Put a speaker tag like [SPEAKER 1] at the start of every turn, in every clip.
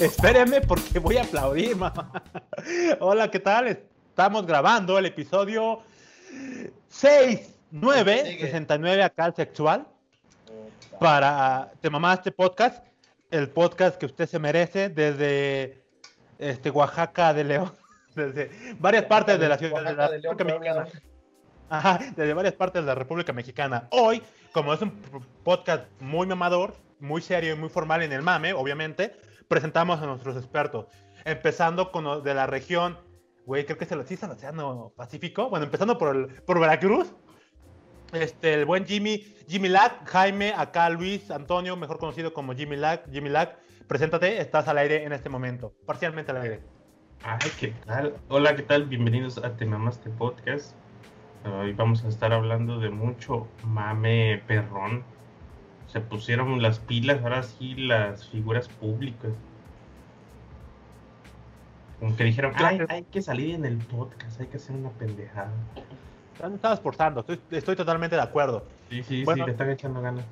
[SPEAKER 1] Espérenme porque voy a aplaudir, mamá. Hola, ¿qué tal? Estamos grabando el episodio 6, 9, 69 acá al sexual. Para Te Mamaste Podcast, el podcast que usted se merece desde este, Oaxaca de León, desde varias partes de la ciudad de la República Mexicana. Ajá, desde varias partes de la República Mexicana. Hoy, como es un podcast muy mamador, muy serio y muy formal en el mame, obviamente, presentamos a nuestros expertos. Empezando con los de la región, güey, creo que es el, ¿sí es el Océano Pacífico. Bueno, empezando por, el, por Veracruz. Este, el buen Jimmy, Jimmy Lack, Jaime, acá Luis Antonio, mejor conocido como Jimmy Lack. Jimmy Lack, preséntate, estás al aire en este momento, parcialmente al aire.
[SPEAKER 2] Ay, ¿qué tal? Hola, ¿qué tal? Bienvenidos a Te Mamaste Podcast. Hoy vamos a estar hablando de mucho mame perrón. Se pusieron las pilas, ahora sí, las figuras públicas. Como que dijeron, Ay, hay que salir en el podcast, hay que hacer una pendejada.
[SPEAKER 1] Están estaba esforzando, estoy, estoy, totalmente de acuerdo.
[SPEAKER 2] Sí, sí, sí, le están echando ganas.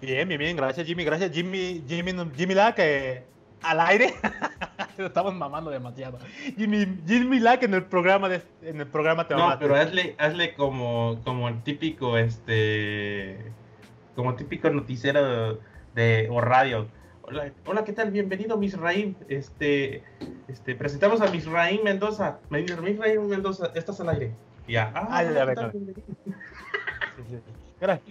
[SPEAKER 1] Bien, bien, bien, gracias Jimmy, gracias Jimmy, Jimmy, Jimmy la que al aire. Estamos mamando demasiado. Jimmy, Jimmy Lack en el programa de, en el programa
[SPEAKER 2] te No, pero hazle, hazle como, como el típico, este, como típico noticiero de o radio. Hola, hola, ¿qué tal? Bienvenido, Misraim. Este, este, presentamos a Misraim Mendoza. Misraim Mendoza, estás al aire. Ya. Ah, ah ya, ya,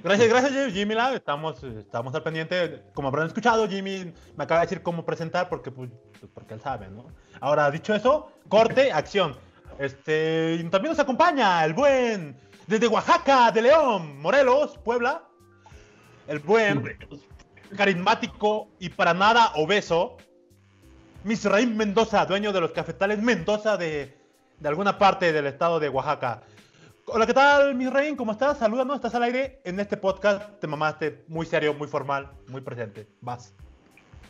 [SPEAKER 1] Gracias, gracias, Jimmy Lab. Estamos, estamos al pendiente. Como habrán escuchado, Jimmy me acaba de decir cómo presentar porque, pues, porque él sabe, ¿no? Ahora, dicho eso, corte, acción. Este, también nos acompaña el buen, desde Oaxaca, de León, Morelos, Puebla, el buen, carismático y para nada obeso, Misraim Mendoza, dueño de los cafetales Mendoza de, de alguna parte del estado de Oaxaca. Hola, ¿qué tal, mi rey? ¿Cómo estás? Salúdanos, estás al aire en este podcast. Te mamaste muy serio, muy formal, muy presente. Vas.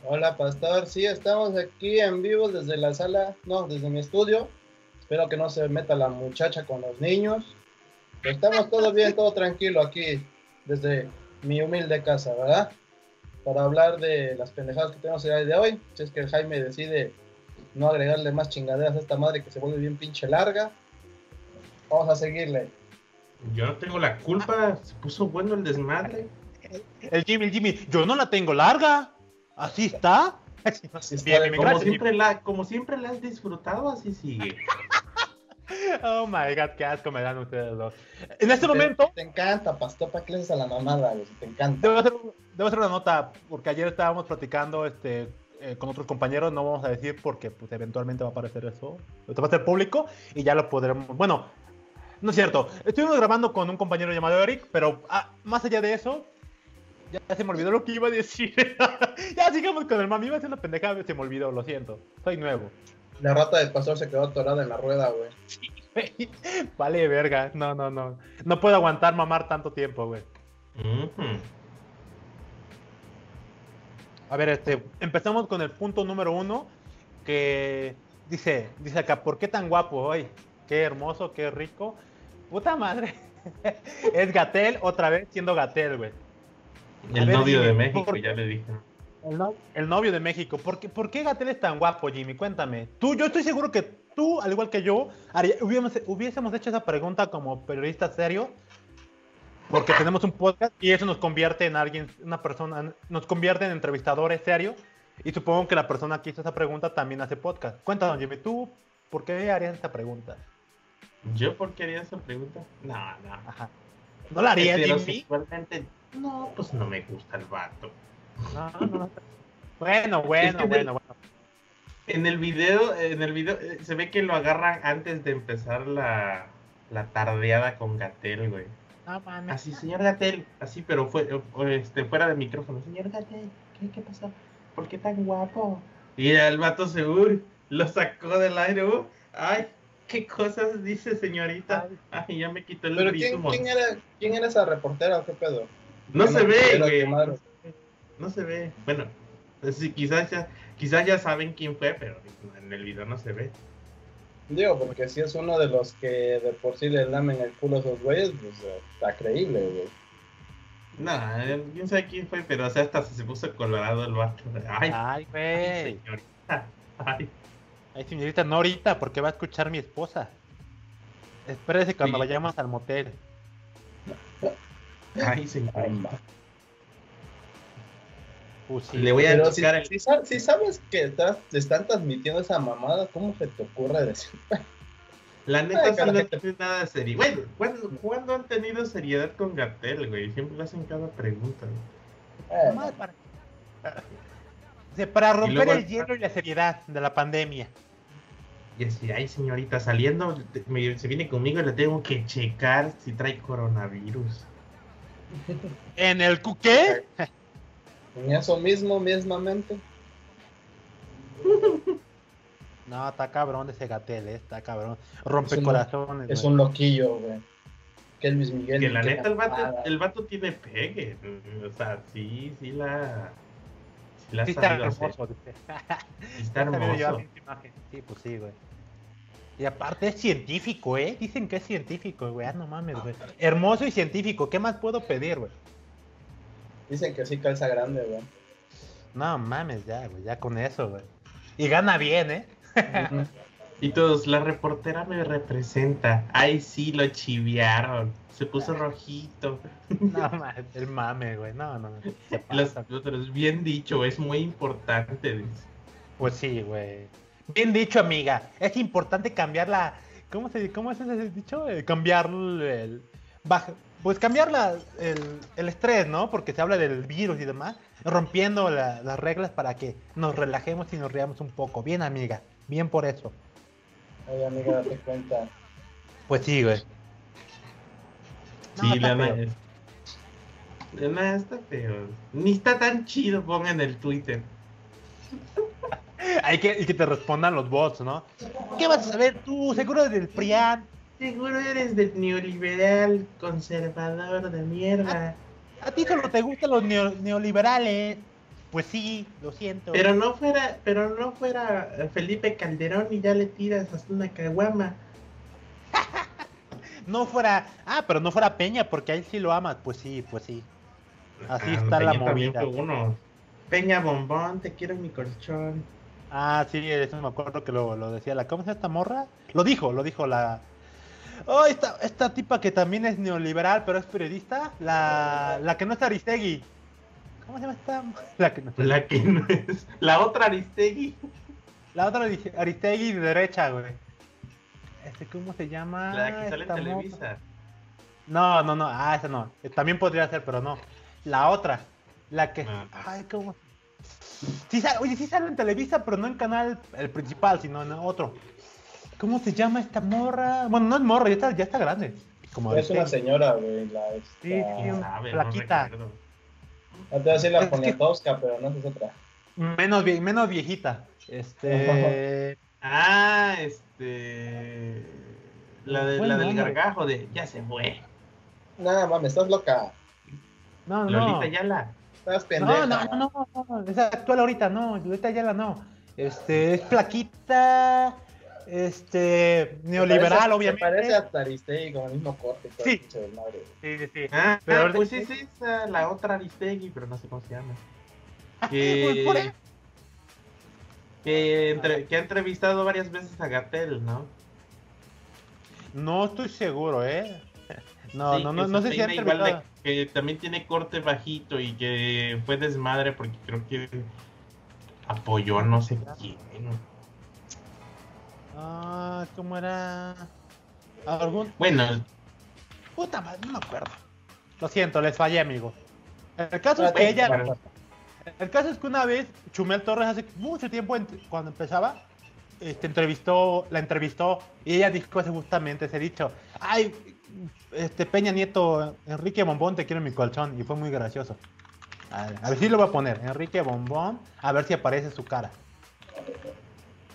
[SPEAKER 3] Hola, pastor. Sí, estamos aquí en vivo desde la sala, no, desde mi estudio. Espero que no se meta la muchacha con los niños. Estamos todo bien, todo tranquilo aquí, desde mi humilde casa, ¿verdad? Para hablar de las pendejadas que tenemos el día de hoy. Si es que el Jaime decide no agregarle más chingaderas a esta madre que se vuelve bien pinche larga. Vamos a seguirle.
[SPEAKER 2] Yo no tengo la culpa, se puso bueno el desmadre.
[SPEAKER 1] El Jimmy, el Jimmy, yo no la tengo larga. Así está.
[SPEAKER 2] como, siempre la, como siempre la has disfrutado, así sigue.
[SPEAKER 1] Oh my god, qué asco me dan ustedes dos. En este momento.
[SPEAKER 3] Te encanta, pastor, para que le a la mamada, Te encanta.
[SPEAKER 1] Debo hacer, debo hacer, una nota, porque ayer estábamos platicando este, eh, con otros compañeros, no vamos a decir porque pues, eventualmente va a aparecer eso. Esto va a ser público y ya lo podremos. Bueno, no es cierto. Estuvimos grabando con un compañero llamado Eric, pero ah, más allá de eso, ya se me olvidó lo que iba a decir. ya sigamos con el mami. Iba a ser una pendejada, se me olvidó, lo siento. Soy nuevo.
[SPEAKER 3] La rata del pastor se quedó atorada en la rueda, güey.
[SPEAKER 1] vale, verga. No, no, no. No puedo aguantar mamar tanto tiempo, güey. A ver, este, empezamos con el punto número uno, que dice, dice acá, ¿por qué tan guapo hoy? Qué hermoso, qué rico. Puta madre. es Gatel otra vez siendo Gatel, güey.
[SPEAKER 2] El novio de México, ya le dije.
[SPEAKER 1] El, novio de México. ¿Por qué, ¿Por qué, Gatel es tan guapo, Jimmy? Cuéntame. Tú, yo estoy seguro que tú, al igual que yo, hubiésemos, hecho esa pregunta como periodista serio. Porque tenemos un podcast y eso nos convierte en alguien, una persona, nos convierte en entrevistadores serios. Y supongo que la persona que hizo esa pregunta también hace podcast. Cuéntanos, Jimmy, ¿tú por qué harías esta pregunta?
[SPEAKER 2] ¿Yo por qué haría esa pregunta? No, no. Ajá.
[SPEAKER 1] ¿No la haría
[SPEAKER 2] No, pues no me gusta el vato. No,
[SPEAKER 1] no. Bueno, bueno, bueno, bueno.
[SPEAKER 2] En el video, en el video, eh, se ve que lo agarran antes de empezar la, la tardeada con Gatel, güey. No, mames. Así, señor Gatel, así, pero fue, eh, este, fuera de micrófono. Señor Gatel, ¿qué, qué pasó? ¿Por qué tan guapo? Y el vato seguro lo sacó del aire, uh, ay, ¿Qué cosas dice señorita? Ay, ya me quitó el
[SPEAKER 3] ¿Pero quién, quién, era, quién era esa reportera o qué pedo?
[SPEAKER 2] No se ve, güey. No, se ve. Bueno, sí, quizás, ya, quizás ya saben quién fue, pero en el video no se ve.
[SPEAKER 3] Digo, porque si es uno de los que de por sí le lamen el culo a esos güeyes, pues está creíble, güey.
[SPEAKER 2] No, quién sabe quién fue, pero o sea, hasta se puso colorado el vato. Ay,
[SPEAKER 1] ay, güey.
[SPEAKER 2] señorita. Ay.
[SPEAKER 1] ay, señorita, no ahorita, porque va a escuchar mi esposa. Espérese cuando vayamos al motel.
[SPEAKER 2] Ay, señorita. Pues Le voy a
[SPEAKER 3] buscar si, si, sabes que estás, te están transmitiendo esa mamada, ¿cómo se te ocurre decir?
[SPEAKER 2] La neta sí no tiene nada de serio. Bueno, ¿cuándo, han tenido seriedad con Gatel, güey? Siempre le hacen cada pregunta.
[SPEAKER 1] Eh. Para, romper el hielo y la seriedad de la pandemia.
[SPEAKER 2] Y así, ay señorita, saliendo, se viene conmigo y le tengo que checar si trae coronavirus.
[SPEAKER 1] ¿En el qué?
[SPEAKER 3] En eso mismo, mismamente.
[SPEAKER 1] No, está cabrón ese Gatel, eh, está cabrón. Rompe corazones.
[SPEAKER 3] Es un loquillo, güey. Que Luis Miguel.
[SPEAKER 2] Que la neta, el vato, el vato tiene pegue. O sea, sí, sí la.
[SPEAKER 1] Sí, la sí está hermoso.
[SPEAKER 2] Sí está hermoso.
[SPEAKER 1] Sí, pues sí, güey. Y aparte es científico, ¿eh? Dicen que es científico, güey. Ah, no mames, güey. Hermoso y científico. ¿Qué más puedo pedir, güey?
[SPEAKER 3] Dicen que sí calza grande, güey.
[SPEAKER 1] No mames, ya, güey. Ya con eso, güey. Y gana bien, ¿eh?
[SPEAKER 2] y todos, la reportera me representa. Ay, sí, lo chiviaron. Se puso rojito.
[SPEAKER 1] No, el mame, güey. No, no.
[SPEAKER 2] Los, bien dicho, es muy importante.
[SPEAKER 1] Pues sí, güey. Bien dicho, amiga. Es importante cambiar la. ¿Cómo, se, cómo es ese dicho? Eh, cambiar el. Pues cambiar la, el, el, estrés, ¿no? Porque se habla del virus y demás. Rompiendo las reglas para que nos relajemos y nos riamos un poco. Bien, amiga. Bien por eso.
[SPEAKER 3] Oye, amiga, date cuenta.
[SPEAKER 1] Pues sí, güey.
[SPEAKER 2] sí, la nada. La está feo. Ni está tan chido, pongan el Twitter.
[SPEAKER 1] Hay que, y que te respondan los bots, ¿no? ¿Qué vas a saber tú? Seguro eres del PRIAN.
[SPEAKER 2] Seguro eres del neoliberal conservador de mierda.
[SPEAKER 1] A, ti solo te gustan los neoliberales. Pues sí, lo siento.
[SPEAKER 2] Pero no fuera, pero no fuera Felipe Calderón y ya le tiras hasta una caguama.
[SPEAKER 1] no fuera, ah, pero no fuera Peña porque ahí sí lo amas. Pues sí, pues sí. Así ah, está la movida.
[SPEAKER 2] Uno. Peña Bombón, te quiero mi colchón.
[SPEAKER 1] Ah, sí, eso me acuerdo que lo, lo decía la. ¿Cómo se llama esta morra? Lo dijo, lo dijo la. Oh, esta, esta tipa que también es neoliberal, pero es periodista. La, la que no es Aristegui. ¿Cómo se llama esta?
[SPEAKER 2] La que no, la que no es. La otra Aristegui.
[SPEAKER 1] La otra Aristegui de derecha, güey. Este, ¿Cómo se llama?
[SPEAKER 2] La que sale en Televisa.
[SPEAKER 1] No, no, no. Ah, esa no. También podría ser, pero no. La otra. La que. Ah. Ay, ¿cómo? Sí sale, oye, sí sale en Televisa, pero no en canal el principal, sino en otro. ¿Cómo se llama esta morra? Bueno, no es morra, ya está, ya está grande.
[SPEAKER 3] Como es una señora, güey. La,
[SPEAKER 1] Sí, sí, una plaquita.
[SPEAKER 3] No te voy a decir la Poniatowska, pero no es otra.
[SPEAKER 1] Menos, menos viejita. Este.
[SPEAKER 2] ah, este. La, de, la del gargajo de ya se fue.
[SPEAKER 3] Nada mames, estás loca.
[SPEAKER 1] No, no.
[SPEAKER 2] Lolita Yala.
[SPEAKER 3] Estás pendeja.
[SPEAKER 1] No, no, no, no, no. Es actual ahorita, no. Lolita Yala no. Este, es plaquita. Este, neoliberal, obviamente.
[SPEAKER 3] parece a Aristegui con el mismo corte.
[SPEAKER 1] Sí. Madre. Sí, sí, sí.
[SPEAKER 2] Ah, pero pues sí, sí, es la otra Aristegui, pero no sé cómo se llama. Que, pues que, entre, que ha entrevistado varias veces a Gatel, ¿no?
[SPEAKER 1] No estoy seguro, ¿eh? No, no, no, no sé si ha entrevistado.
[SPEAKER 2] que también tiene corte bajito y que fue desmadre porque creo que apoyó a no sé quién.
[SPEAKER 1] Ah, ¿cómo era? ¿Algún?
[SPEAKER 2] Bueno.
[SPEAKER 1] Puta madre, no me acuerdo. Lo siento, les fallé, amigo. El caso es que ella. El caso es que una vez Chumel Torres hace mucho tiempo cuando empezaba, este, entrevistó, la entrevistó y ella dijo justamente ese dicho. Ay, este Peña Nieto, Enrique Bombón, te quiero en mi colchón. Y fue muy gracioso. A ver, a ver si lo voy a poner. Enrique Bombón, a ver si aparece su cara.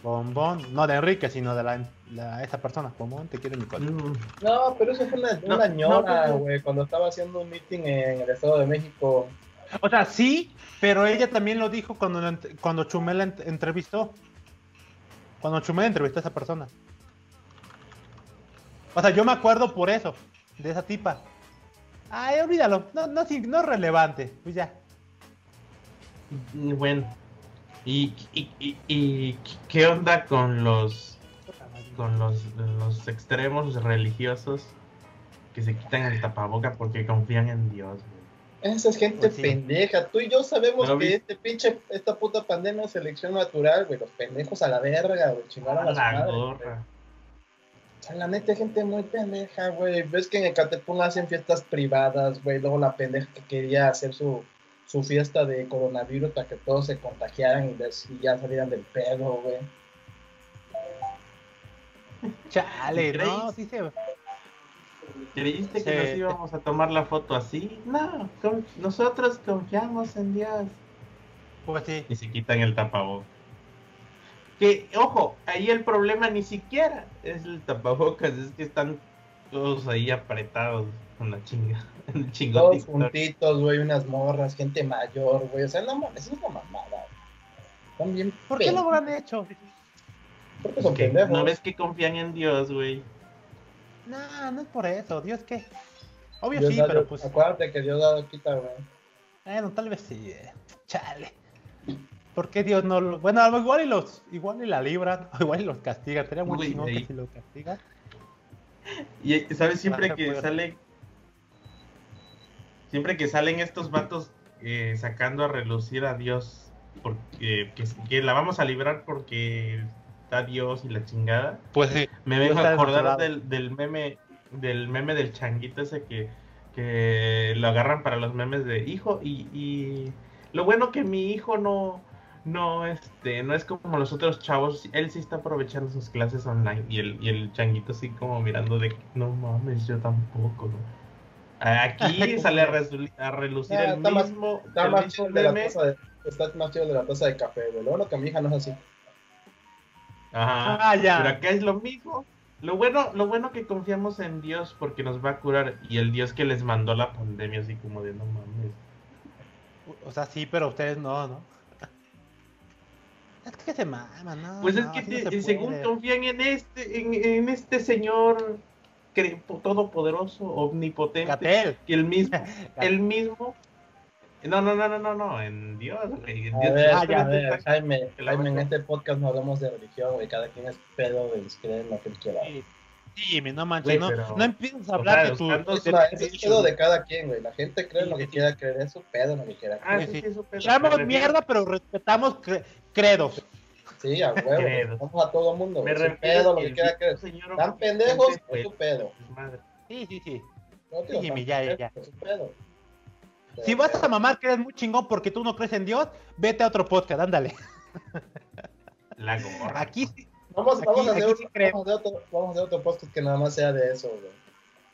[SPEAKER 1] Bombón, no de Enrique, sino de la, esa persona. Bombón, te quiere mi
[SPEAKER 3] mm. No, pero eso fue una, una ñora, güey, cuando estaba haciendo un meeting en el Estado de México.
[SPEAKER 1] O sea, sí, pero ella también lo dijo cuando, cuando Chumel la entrevistó. Cuando Chumel entrevistó a esa persona. O sea, yo me acuerdo por eso, de esa tipa. Ay, olvídalo, no, no, no es relevante, pues ya.
[SPEAKER 2] Bueno, ¿y, y, y, qué onda con los con los, los extremos religiosos que se quitan el tapaboca porque confían en Dios?
[SPEAKER 3] Esa es gente pues pendeja. Tú y yo sabemos que este pinche, esta puta pandemia es selección natural, güey. Los pendejos a la verga, güey. Chingaron a la gorra. O sea, la neta, gente muy pendeja, güey. Ves que en Ecatepún hacen fiestas privadas, güey. Luego la pendeja que quería hacer su, su fiesta de coronavirus para que todos se contagiaran y, ya salieran del pedo, güey.
[SPEAKER 1] Chale, no, sí se
[SPEAKER 2] ¿Creíste que nos íbamos a tomar la foto así? No, nosotros confiamos en Dios.
[SPEAKER 1] Pues sí.
[SPEAKER 2] Y se quitan el tapabocas. Que, ojo, ahí el problema ni siquiera es el tapabocas, es que están todos ahí apretados con la chinga.
[SPEAKER 3] Todos juntitos, güey, unas morras, gente mayor, güey. O sea, no mames, es una mamada. Están bien
[SPEAKER 1] ¿Por qué lo han hecho?
[SPEAKER 3] Porque son pendejos.
[SPEAKER 2] No ves que confían en Dios, güey.
[SPEAKER 1] No, no es por eso. Dios qué. Obvio sí, pero pues.
[SPEAKER 3] Acuérdate que Dios da quita, güey.
[SPEAKER 1] Bueno, tal vez sí. Eh. Chale. ¿Por qué Dios no lo.? Bueno, igual y los. Igual y la libran, igual y los castiga. Sería muy chingón que si lo castiga.
[SPEAKER 2] Y sabes, siempre que sale. Siempre que salen estos vatos eh, sacando a relucir a Dios, porque que la vamos a librar porque Dios y la chingada.
[SPEAKER 1] Pues sí.
[SPEAKER 2] Me vengo a acordar del, del, meme, del meme del changuito ese que, que lo agarran para los memes de hijo y, y lo bueno que mi hijo no, no, este, no es como los otros chavos, él sí está aprovechando sus clases online y el, y el changuito así como mirando de, no mames, yo tampoco, Aquí sale a, relucir el mismo,
[SPEAKER 3] está, más chido de la taza de, está más chido de la taza de café, güey. Lo bueno que mi hija no es así.
[SPEAKER 2] Ajá. Ah, ya. Pero acá es lo mismo. Lo bueno, lo bueno que confiamos en Dios porque nos va a curar y el Dios que les mandó la pandemia así como de no mames.
[SPEAKER 1] O sea, sí, pero ustedes no, ¿no? Es que se maman, ¿no?
[SPEAKER 2] Pues es que según confían en este, en, este señor todopoderoso, omnipotente, que el mismo, el mismo no, no, no, no, no, no, en Dios, güey. En Dios.
[SPEAKER 3] A ver, a ver, Jaime, Jaime, en este podcast no hablamos de religión, güey. Cada quien es pedo de creer lo que él quiera. Sí,
[SPEAKER 1] sí no manches, no, no empieces a hablar de tu...
[SPEAKER 3] es pedo de cada quien, güey. La gente cree lo que quiera creer, es su pedo lo que quiera
[SPEAKER 1] ah, creer. Ah, sí, sí, es su pedo. Mierda, pero respetamos credos.
[SPEAKER 3] Sí, a huevo. Vamos a todo mundo. Me su pedo lo que quiera creer. Tan pendejos, es su pedo.
[SPEAKER 1] Sí, sí, sí. Sí, ya, ya, ya. Su pedo. Si vas a mamar que eres muy chingón porque tú no crees en Dios, vete a otro podcast, ándale.
[SPEAKER 2] La gorra.
[SPEAKER 1] Aquí
[SPEAKER 3] Vamos, vamos, a hacer otro, vamos, a otro, vamos, a hacer otro, podcast que nada más sea de eso, güey.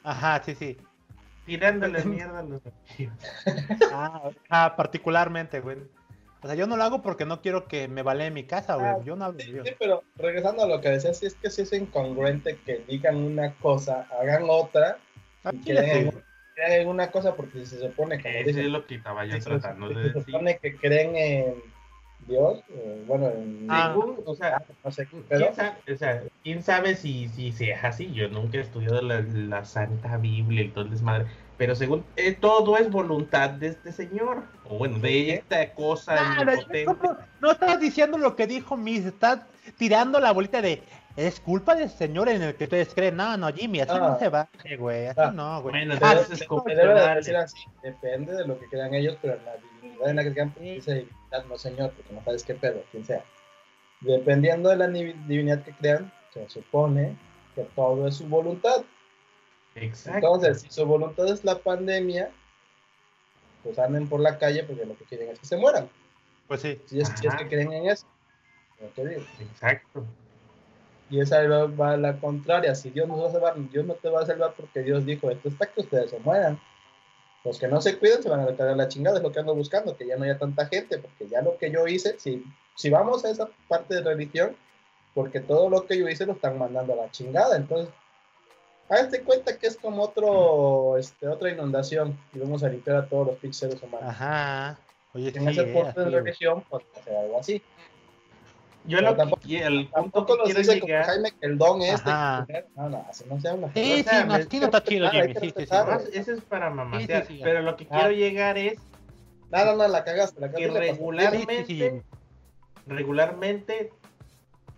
[SPEAKER 1] Ajá, sí, sí.
[SPEAKER 2] Tirándole mierda a los
[SPEAKER 1] ah, ah, particularmente, güey. O sea, yo no lo hago porque no quiero que me vale en mi casa, güey. Ah, yo no hablo
[SPEAKER 3] sí, Sí, pero regresando a lo que decías, sí es que sí es incongruente que digan una cosa, hagan otra, y que creen en una cosa porque se supone
[SPEAKER 2] que... Eso es lo que estaba yo tratando de decir. Se
[SPEAKER 3] supone que creen en Dios, eh, bueno, en
[SPEAKER 2] ah, o sea, no sé, pero... ¿quién sabe, o sea, quién sabe si, si, si, es así, yo nunca he estudiado la, la Santa Biblia y todo el desmadre, pero según eh, todo es voluntad de este señor, o bueno, de esta cosa.
[SPEAKER 1] no, no estás diciendo lo que dijo Miss, estás tirando la bolita de es culpa del señor en el que ustedes creen. No, no, Jimmy, así no ah. se va, güey. Así ah. no, güey.
[SPEAKER 3] Bueno, ah, entonces debe decir así. Depende de lo que crean ellos, pero en la divinidad en la que crean, pues dice divinidad, no señor, porque no sabes qué pedo, quien sea. Dependiendo de la divinidad que crean, se supone que todo es su voluntad. Exacto. Entonces, si su voluntad es la pandemia, pues anden por la calle porque lo que quieren es que se mueran.
[SPEAKER 1] Pues sí.
[SPEAKER 3] Si es, si es que creen en eso.
[SPEAKER 2] Exacto.
[SPEAKER 3] Y esa va a la contraria. Si Dios nos va a salvar, Dios no te va a salvar porque Dios dijo, esto está que ustedes se mueran. Los que no se cuiden se van a recargar la chingada, es lo que ando buscando, que ya no haya tanta gente, porque ya lo que yo hice, si, si vamos a esa parte de religión, porque todo lo que yo hice lo están mandando a la chingada. Entonces, hazte cuenta que es como otro, este, otra inundación y vamos a limpiar a todos los píxeles humanos.
[SPEAKER 1] Ajá.
[SPEAKER 3] Oye, en ese punto de religión, pues hacer algo así.
[SPEAKER 2] Yo lo que el punto que quiero
[SPEAKER 3] dice llegar... Jaime que el don es este. No, no, así no se habla. Sí, sí, no, aquí no está chido, Jimmy. Sí, sí,
[SPEAKER 2] sí. Eso es para mamasear. Pero lo que quiero ah. llegar es.
[SPEAKER 3] No, no, no, la cagaste. La
[SPEAKER 2] cagaste que regularmente, regularmente,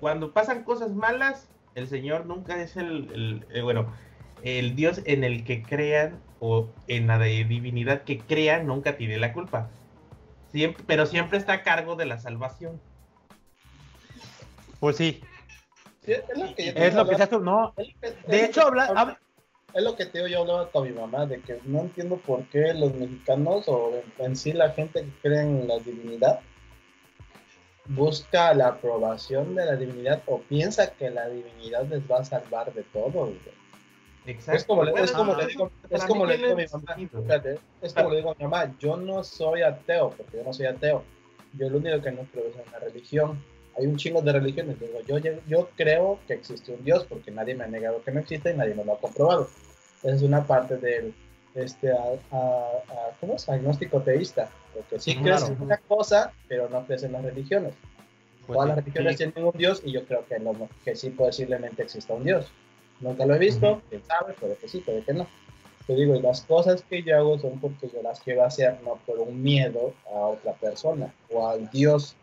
[SPEAKER 2] cuando pasan cosas malas, el Señor nunca es el, el, el bueno, el Dios en el que crean o en la de divinidad que crean nunca tiene la culpa. Siempre, pero siempre está a cargo de la salvación.
[SPEAKER 1] Pues sí. es lo que, es lo que se hace, no. de hecho, habla,
[SPEAKER 3] es lo que te digo, yo hablaba con mi mamá, de que no entiendo por qué los mexicanos o en, sí la gente que cree en la divinidad busca la aprobación de la divinidad o piensa que la divinidad les va a salvar de todo. Exacto. Es como, le, es como le digo, es como le digo a mi mamá, es como le digo a mi mamá, yo no soy ateo, porque yo no soy ateo. Yo lo único que no creo es en la religión. Hay un chingo de religiones. Digo, yo, yo creo que existe un Dios, porque nadie me ha negado que no existe y nadie me lo ha comprobado. Esa es una parte del este, a, a, ¿cómo es? agnóstico teísta, porque sí crees en una cosa, pero no crees en las religiones. Pues Todas las religiones tienen un Dios y yo creo que, que sí posiblemente exista un Dios. Nunca lo he visto, quién sabe, puede que sí, puede que no. Te digo, y las cosas que yo hago son porque yo las quiero hacer, no por un miedo a otra persona o al Dios,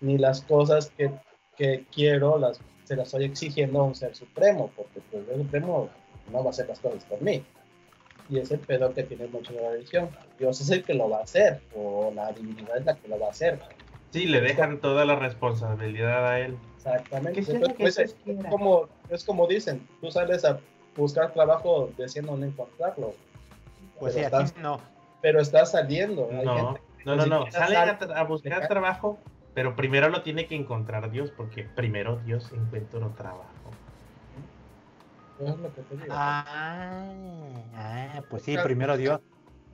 [SPEAKER 3] ni las cosas que, que quiero las, se las estoy exigiendo a un ser supremo, porque pues, el supremo no va a hacer las cosas por mí. Y ese pedo que tiene mucho la religión. Dios es el que lo va a hacer, o la divinidad es la que lo va a hacer.
[SPEAKER 2] Sí, le dejan toda la responsabilidad a él.
[SPEAKER 3] Exactamente. Pues, es, como, es como dicen, tú sales a buscar trabajo diciendo no encontrarlo.
[SPEAKER 1] Pues sí, estás, no.
[SPEAKER 3] Pero estás saliendo.
[SPEAKER 2] no, no, no, no. Sale a, buscar trabajo, pero primero lo tiene que encontrar Dios, porque primero Dios encuentra un trabajo.
[SPEAKER 3] Es lo que te digo.
[SPEAKER 1] Ah, ah pues sí, primero Dios.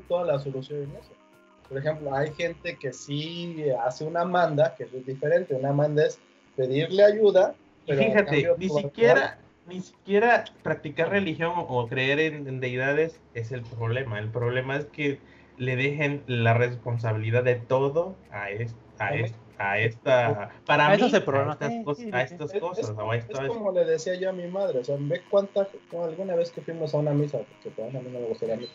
[SPEAKER 3] Toda la solución en eso. Por ejemplo, hay gente que sí hace una manda, que es diferente. Una manda es pedirle ayuda.
[SPEAKER 2] Pero fíjate, ni siquiera, ni siquiera practicar religión o creer en, deidades es el problema. El problema es que le dejen la responsabilidad de todo a, a, a esta para mí, a estas, cosas
[SPEAKER 3] es, como le decía yo a mi madre o sea ve cuánta alguna vez que fuimos a una misa porque a mí no me gusta la misa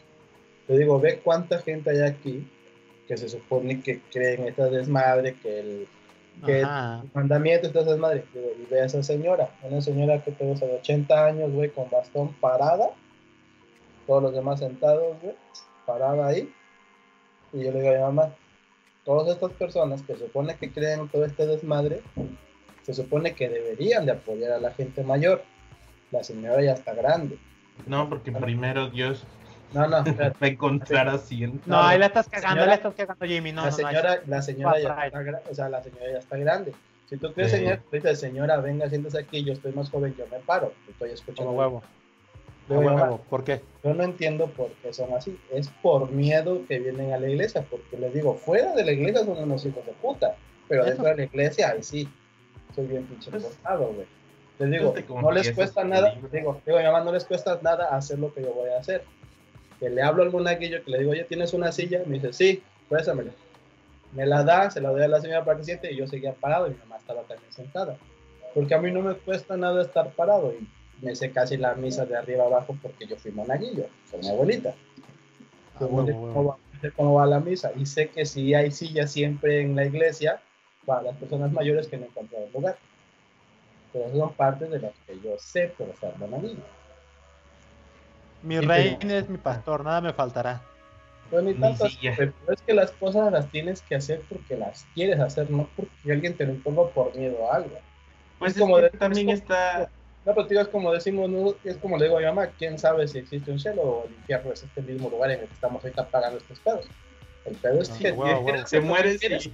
[SPEAKER 3] le digo ve cuánta gente hay aquí que se supone que creen esta desmadre, que el, que mandamiento esta desmadre. y ve a esa señora, una señora que tengo de 80 años, güey, con bastón parada, todos los demás sentados, güey, parada ahí. Y yo le digo a mi mamá, todas estas personas que supone que creen todo este desmadre, se supone que deberían de apoyar a la gente mayor. La señora ya está grande.
[SPEAKER 2] No, porque primero Dios
[SPEAKER 3] no, no.
[SPEAKER 2] Me encontrar así.
[SPEAKER 1] No, ahí la estás cagando, señora, la estás cagando, Jimmy. No,
[SPEAKER 3] la señora, la señora ya está, o sea, la señora ya está grande. Si tú crees, señor, dices, señora, venga, siéntese aquí, yo estoy más joven, yo me paro. Estoy escuchando.
[SPEAKER 1] Como huevo. Huevo. ¿Por qué?
[SPEAKER 3] Yo no entiendo por qué son así. Es por miedo que vienen a la iglesia, porque les digo, fuera de la iglesia son unos hijos de puta, pero dentro de la iglesia, ahí sí. Soy bien pinche pues, güey. Les digo, no les cuesta nada, digo, digo, mi mamá, no les cuesta nada hacer lo que yo voy a hacer que le hablo al monaguillo, que le digo, oye, ¿tienes una silla? Me dice, sí, préstamela. Me la da, se la doy a la señora para que siente y yo seguía parado y mi mamá estaba también sentada. Porque a mí no me cuesta nada estar parado y me sé casi la misa de arriba abajo porque yo fui monaguillo con mi abuelita. Ah, Cómo, va, la misa y sé que si hay silla siempre en la iglesia para las personas mayores que no encuentran lugar. Pero esas son partes de las que yo sé por estar monaguillo.
[SPEAKER 1] Mi rey es mi pastor, nada me faltará.
[SPEAKER 3] Pero es que las cosas las tienes que hacer porque las quieres hacer, no porque alguien te lo imponga por miedo a algo.
[SPEAKER 2] Pues es como también está.
[SPEAKER 3] No, pero es como decimos, es como le digo a mi mamá, quién sabe si existe un cielo o el infierno es este mismo lugar en el que estamos ahorita pagando estos pedos. El pedo es que
[SPEAKER 2] se muere si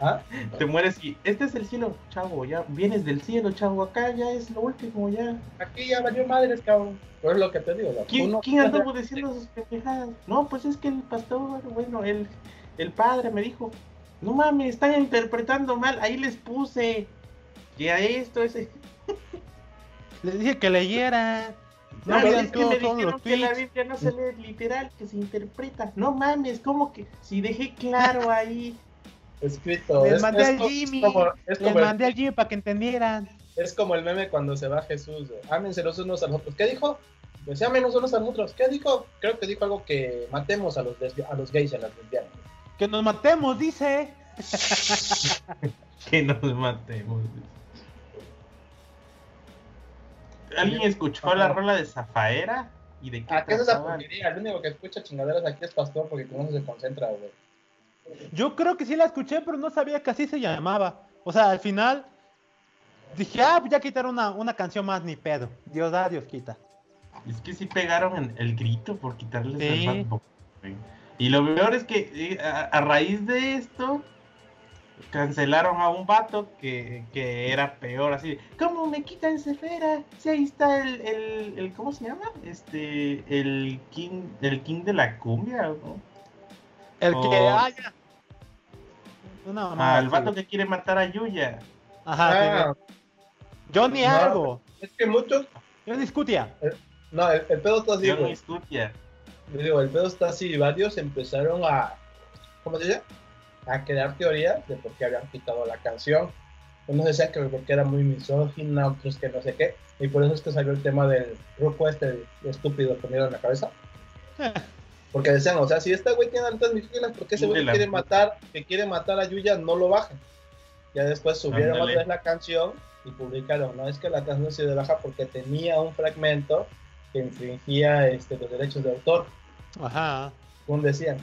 [SPEAKER 2] ¿Ah? Te mueres y este es el cielo, chavo, ya vienes del cielo, chavo, acá ya es lo último, ya.
[SPEAKER 3] Aquí ya valió madres, cabrón. Pero es lo que te digo.
[SPEAKER 2] ¿Quién, ¿quién anduvo diciendo sus pendejadas? No, pues es que el pastor, bueno, el, el padre me dijo, no mames, están interpretando mal, ahí les puse que a esto, ese.
[SPEAKER 1] Les dije que leyera.
[SPEAKER 2] No, no es que me dijeron que la Biblia no se lee literal, que se interpreta. No mames, ¿cómo que? Si dejé claro ahí
[SPEAKER 3] escrito.
[SPEAKER 1] Les mandé al Jimmy. Les mandé al Jimmy para que entendieran.
[SPEAKER 3] Es como el meme cuando se va Jesús. Ámense los unos a los otros. ¿Qué dijo? Pues ámenos unos a los otros. ¿Qué dijo? Creo que dijo algo que matemos a los, a los gays y a las lesbianas.
[SPEAKER 1] Que nos matemos, dice.
[SPEAKER 2] que nos matemos. ¿Alguien escuchó la rola de Zafaera? ¿Y de qué
[SPEAKER 3] ¿A qué es esa porquería? El único que escucha chingaderas aquí es Pastor porque no se concentra, güey.
[SPEAKER 1] Yo creo que sí la escuché, pero no sabía que así se llamaba. O sea, al final dije, ah, pues ya quitaron una, una canción más, ni pedo. Dios da, Dios quita.
[SPEAKER 2] Es que sí pegaron el grito por quitarles el Y lo peor es que eh, a, raíz de esto cancelaron a un vato que, era peor, así, ¿cómo me quitan Cefera? Si ahí está el, el, ¿cómo se llama? Este, el king, el king de la cumbia, ¿no?
[SPEAKER 1] El que haya.
[SPEAKER 2] ah, el vato que quiere matar a Yuya.
[SPEAKER 1] Ajá. Ah. Johnny algo.
[SPEAKER 3] Es que muchos.
[SPEAKER 1] Yo discutía.
[SPEAKER 3] Eh, no, el, pedo está así.
[SPEAKER 2] Johnny discutía.
[SPEAKER 3] Digo, el pedo está así. Varios empezaron a. ¿Cómo se llama? A crear teorías de por qué habían quitado la canción. Unos decían que porque era muy misógina, otros que no sé qué. Y por eso es que salió el tema del grupo este estúpido que me en la cabeza. Porque decían, o sea, si este güey tiene altas misóginas, ¿por qué ese güey quiere matar, que quiere matar a Yuya, no lo bajan? Ya después subieron otra vez la canción y publicaron, no es que la canción se de baja porque tenía un fragmento que infringía este, los derechos de autor.
[SPEAKER 1] Ajá.
[SPEAKER 3] Como decían.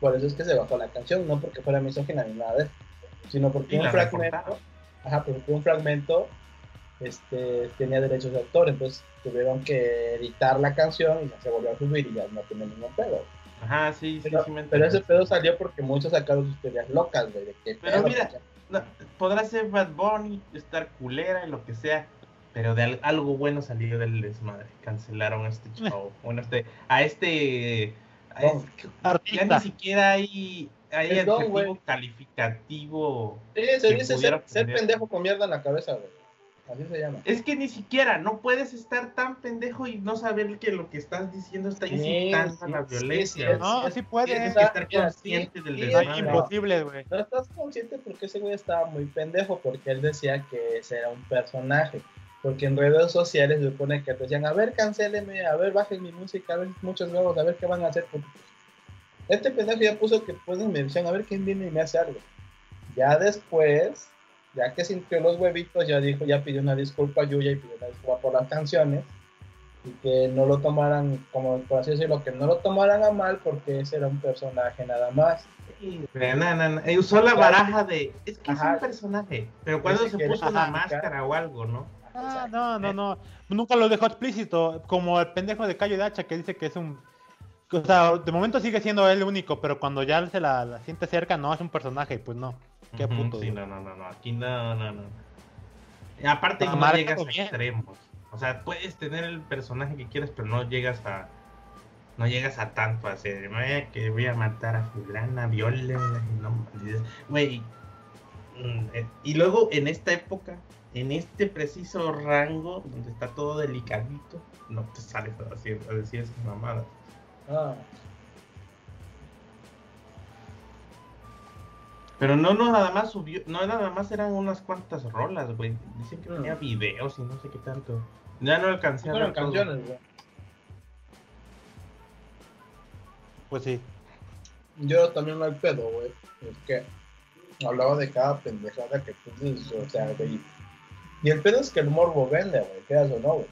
[SPEAKER 3] Por eso es que se bajó la canción, no porque fuera misógina ni nada de eso, sino porque un fragmento, ajá, porque un fragmento este, tenía derechos de autor, entonces tuvieron que editar la canción y se volvió a subir y ya no tiene ningún pedo.
[SPEAKER 2] Ajá, sí,
[SPEAKER 3] pero,
[SPEAKER 2] sí,
[SPEAKER 3] pero ese pedo salió porque muchos sacaron sus teorías locas, güey, de que
[SPEAKER 2] Pero mira, podrá ser Bad Bunny, estar culera y lo que sea, pero de algo bueno salió del desmadre. Cancelaron este show. bueno, este, a este. Ya ni siquiera hay, hay adjetivo calificativo.
[SPEAKER 3] Sí, se dice ser, ser, pendejo con mierda en la cabeza, güey. Así se llama.
[SPEAKER 2] Es que ni siquiera, no puedes estar tan pendejo y no saber que lo que estás diciendo está incitando a la violencia.
[SPEAKER 1] no, sí puedes.
[SPEAKER 2] Tienes que estar consciente del desmadre.
[SPEAKER 1] Es imposible, güey.
[SPEAKER 3] No estás consciente porque ese güey estaba muy pendejo, porque él decía que ese era un personaje. Porque en redes sociales se supone que decían, a ver, cancéleme, a ver, bajen mi música, a ver, muchos nuevos, a ver qué van a hacer. Este pendejo ya puso que pueden me decían, a ver quién viene y me hace algo. Ya después ya que sintió los huevitos, ya dijo, ya pidió una disculpa a Yuya y pidió una disculpa por las canciones y que no lo tomaran, como por así decirlo, que no lo tomaran a mal porque ese era un personaje nada más.
[SPEAKER 2] Y usó la baraja de, es que es un personaje, pero cuando se puso una máscara o algo, ¿no?
[SPEAKER 1] Ah, no, no, no, nunca lo dejó explícito, como el pendejo de Cayo de Hacha que dice que es un... O sea, de momento sigue siendo él único, pero cuando ya se la, la siente cerca, no, es un personaje, pues no.
[SPEAKER 2] ¿Qué punto? Sí, no, no, no, no, aquí no, no, no. aparte no, llegas a extremos. O sea, puedes tener el personaje que quieras, pero no llegas a no llegas a tanto, así que voy a matar a fulana, viola, no, güey. Mm, eh, y luego en esta época, en este preciso rango donde está todo delicadito, no te sales a decir, a decir esas mamadas. Ah. Pero no, no, nada más subió, no, nada más eran unas cuantas rolas, güey. Dicen que tenía mm. videos y no sé qué tanto. Ya no alcancé a ver
[SPEAKER 3] canciones, güey.
[SPEAKER 1] Pues sí.
[SPEAKER 3] Yo también no hay pedo, güey. Es que hablaba de cada pendejada que tú dices, o sea, güey. Y el pedo es que el morbo vende, güey, quedas o no, güey.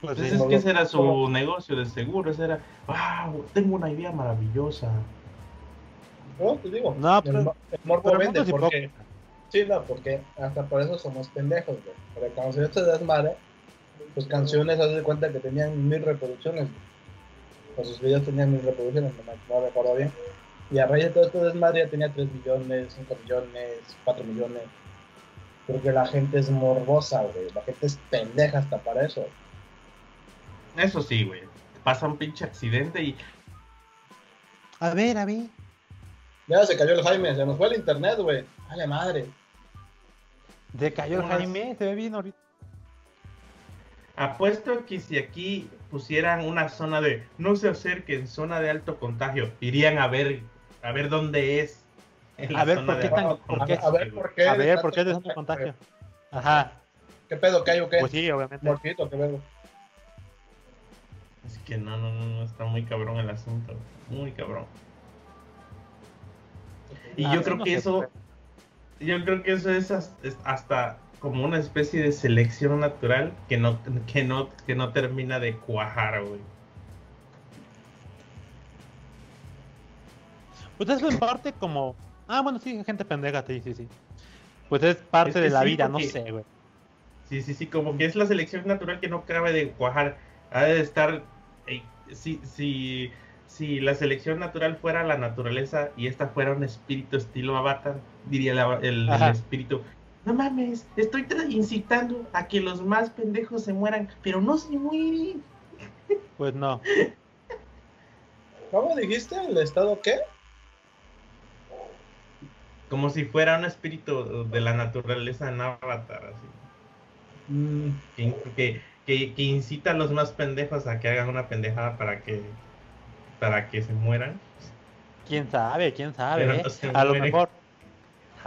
[SPEAKER 2] Pues, pues es que ese era su negocio, de seguro. Ese era, wow, tengo una idea maravillosa
[SPEAKER 3] no, te digo. No, pero, el, morbo vende porque. Sí, no, porque hasta por eso somos pendejos, güey. Pero cuando se este desmadre, pues canciones, haz de cuenta que tenían mil reproducciones. Pues sus videos tenían mil reproducciones, no me recuerdo bien. Y a raíz de todo este desmadre ya tenía 3 millones, 5 millones, 4 millones. Porque la gente es morbosa, güey. La gente es pendeja hasta para eso.
[SPEAKER 2] Eso sí, güey. Pasa un pinche accidente y.
[SPEAKER 1] A ver, a ver.
[SPEAKER 3] Ya se cayó el Jaime, se nos fue el internet, güey. Ay, madre.
[SPEAKER 1] Se cayó el Jaime, se ve bien ahorita.
[SPEAKER 2] Apuesto que si aquí pusieran una zona de no se acerquen, zona de alto contagio, irían a ver a ver dónde es
[SPEAKER 1] A ver, ¿por qué tan, por qué? A ver, ¿por qué? A ver, ¿por qué de tanto contagio? Ajá.
[SPEAKER 3] ¿Qué pedo que hay o qué?
[SPEAKER 1] Pues sí, obviamente.
[SPEAKER 3] Morquito, qué pedo.
[SPEAKER 2] Es que no, no, no, no, está muy cabrón el asunto. Muy cabrón. Y ah, yo creo que eso, yo creo que eso es hasta como una especie de selección natural que no, que no, que no termina de cuajar, güey.
[SPEAKER 1] Pues eso en parte como. Ah, bueno, sí, gente pendeja, sí, sí, sí. Pues es parte de la vida, no sé, güey.
[SPEAKER 2] Sí, sí, sí, como que es la selección natural que no cabe de cuajar. Ha de estar. si, si, si la selección natural fuera la naturaleza y esta fuera un espíritu estilo avatar, diría el, el espíritu no mames, estoy incitando a que los más pendejos se mueran, pero no se mueren.
[SPEAKER 1] Pues no.
[SPEAKER 3] ¿Cómo dijiste? ¿El estado qué?
[SPEAKER 2] Como si fuera un espíritu de la naturaleza en Avatar, así. Mm. Que, que, incita a los más pendejos a que hagan una pendejada para que para que se mueran.
[SPEAKER 1] Quién sabe, quién sabe. ¿eh? a lo mejor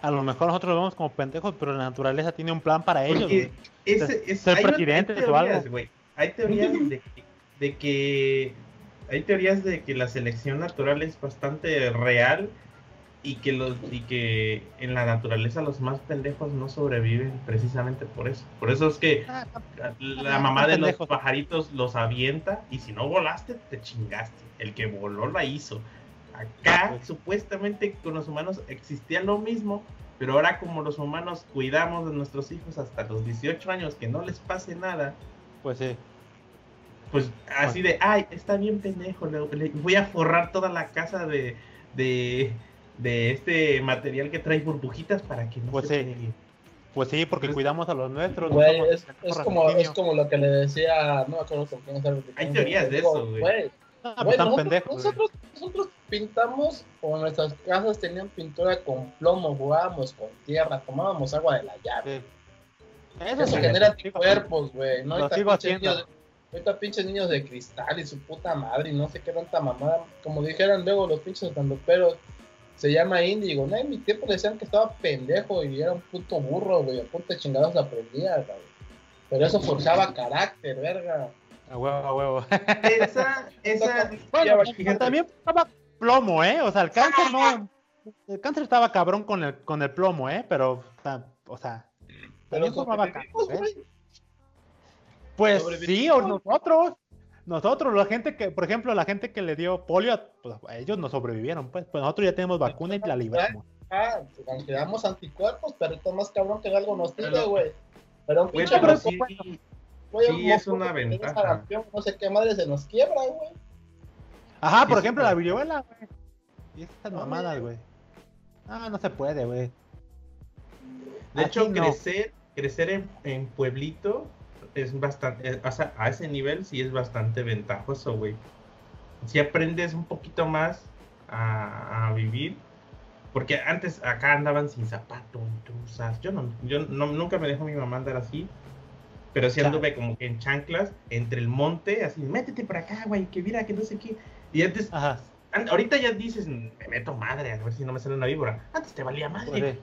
[SPEAKER 1] a lo mejor nosotros lo vemos como pendejos, pero la naturaleza tiene un plan para ellos.
[SPEAKER 2] ser presidente o algo. Hay teorías de, que hay teorías de que la selección natural es bastante real y que los y que en la naturaleza los más pendejos no sobreviven precisamente por eso. Por eso es que ah, la mamá de los pajaritos los avienta y si no volaste te chingaste. El que voló la hizo. Acá supuestamente con los humanos existía lo mismo, pero ahora como los humanos cuidamos de nuestros hijos hasta los 18 años, que no les pase nada.
[SPEAKER 1] Pues sí.
[SPEAKER 2] Pues así de, ay, está bien pendejo, le, voy a forrar toda la casa de, de, este material que trae burbujitas para que no
[SPEAKER 1] pues
[SPEAKER 2] se
[SPEAKER 1] sí. Pues sí, porque cuidamos a los nuestros.
[SPEAKER 3] es, como, es como lo que le decía, no me acuerdo con quién
[SPEAKER 2] Hay teorías de eso, güey.
[SPEAKER 1] Ah, pues
[SPEAKER 3] nosotros, nosotros, pintamos, o nuestras casas tenían pintura con plomo, jugábamos con tierra, tomábamos agua de la llave. Eso, se genera anticuerpos, güey. No ahorita pinches, niños, ahorita pinches niños de cristal y su puta madre y no sé qué tanta mamada. Como dijeran luego los pinches pero se llama índigo. No, en mi tiempo decían que estaba pendejo y era un puto burro, güey. A punta de chingados aprendía, güey. Pero eso forjaba carácter, verga.
[SPEAKER 1] A huevo, a huevo.
[SPEAKER 2] Esa, esa.
[SPEAKER 1] Bueno, también estaba plomo, ¿eh? O sea, el cáncer no. El cáncer estaba cabrón con el, con el plomo, ¿eh? Pero, o sea. También formaba cáncer, ¿eh? Pues sí, o nosotros. Nosotros, la gente que, por ejemplo, la gente que le dio polio, pues ellos no sobrevivieron, pues. Pues nosotros ya tenemos vacuna y la libramos.
[SPEAKER 3] Ah, aunque damos anticuerpos, pero esto es más cabrón que algo nos tire, güey. Pero un
[SPEAKER 2] pinche sí, es una ventaja.
[SPEAKER 3] no sé qué madre se nos quiebra, güey.
[SPEAKER 1] Ajá, por ejemplo, la viruela, güey. Y estas mamadas, güey. Ah, no se puede, güey.
[SPEAKER 2] De hecho, crecer, crecer en, en, pueblito es bastante, eh, o sea, a ese nivel sí es bastante ventajoso, güey. Si aprendes un poquito más a, a, vivir, porque antes acá andaban sin zapatos, Yo no, yo no, nunca me dejó mi mamá andar así. Pero sí anduve como que en chanclas, entre el monte, así, métete por acá, güey, que mira, que no sé qué. Y antes, ahorita ya dices, me meto madre, a ver si no me sale una víbora. Antes te valía madre. Pues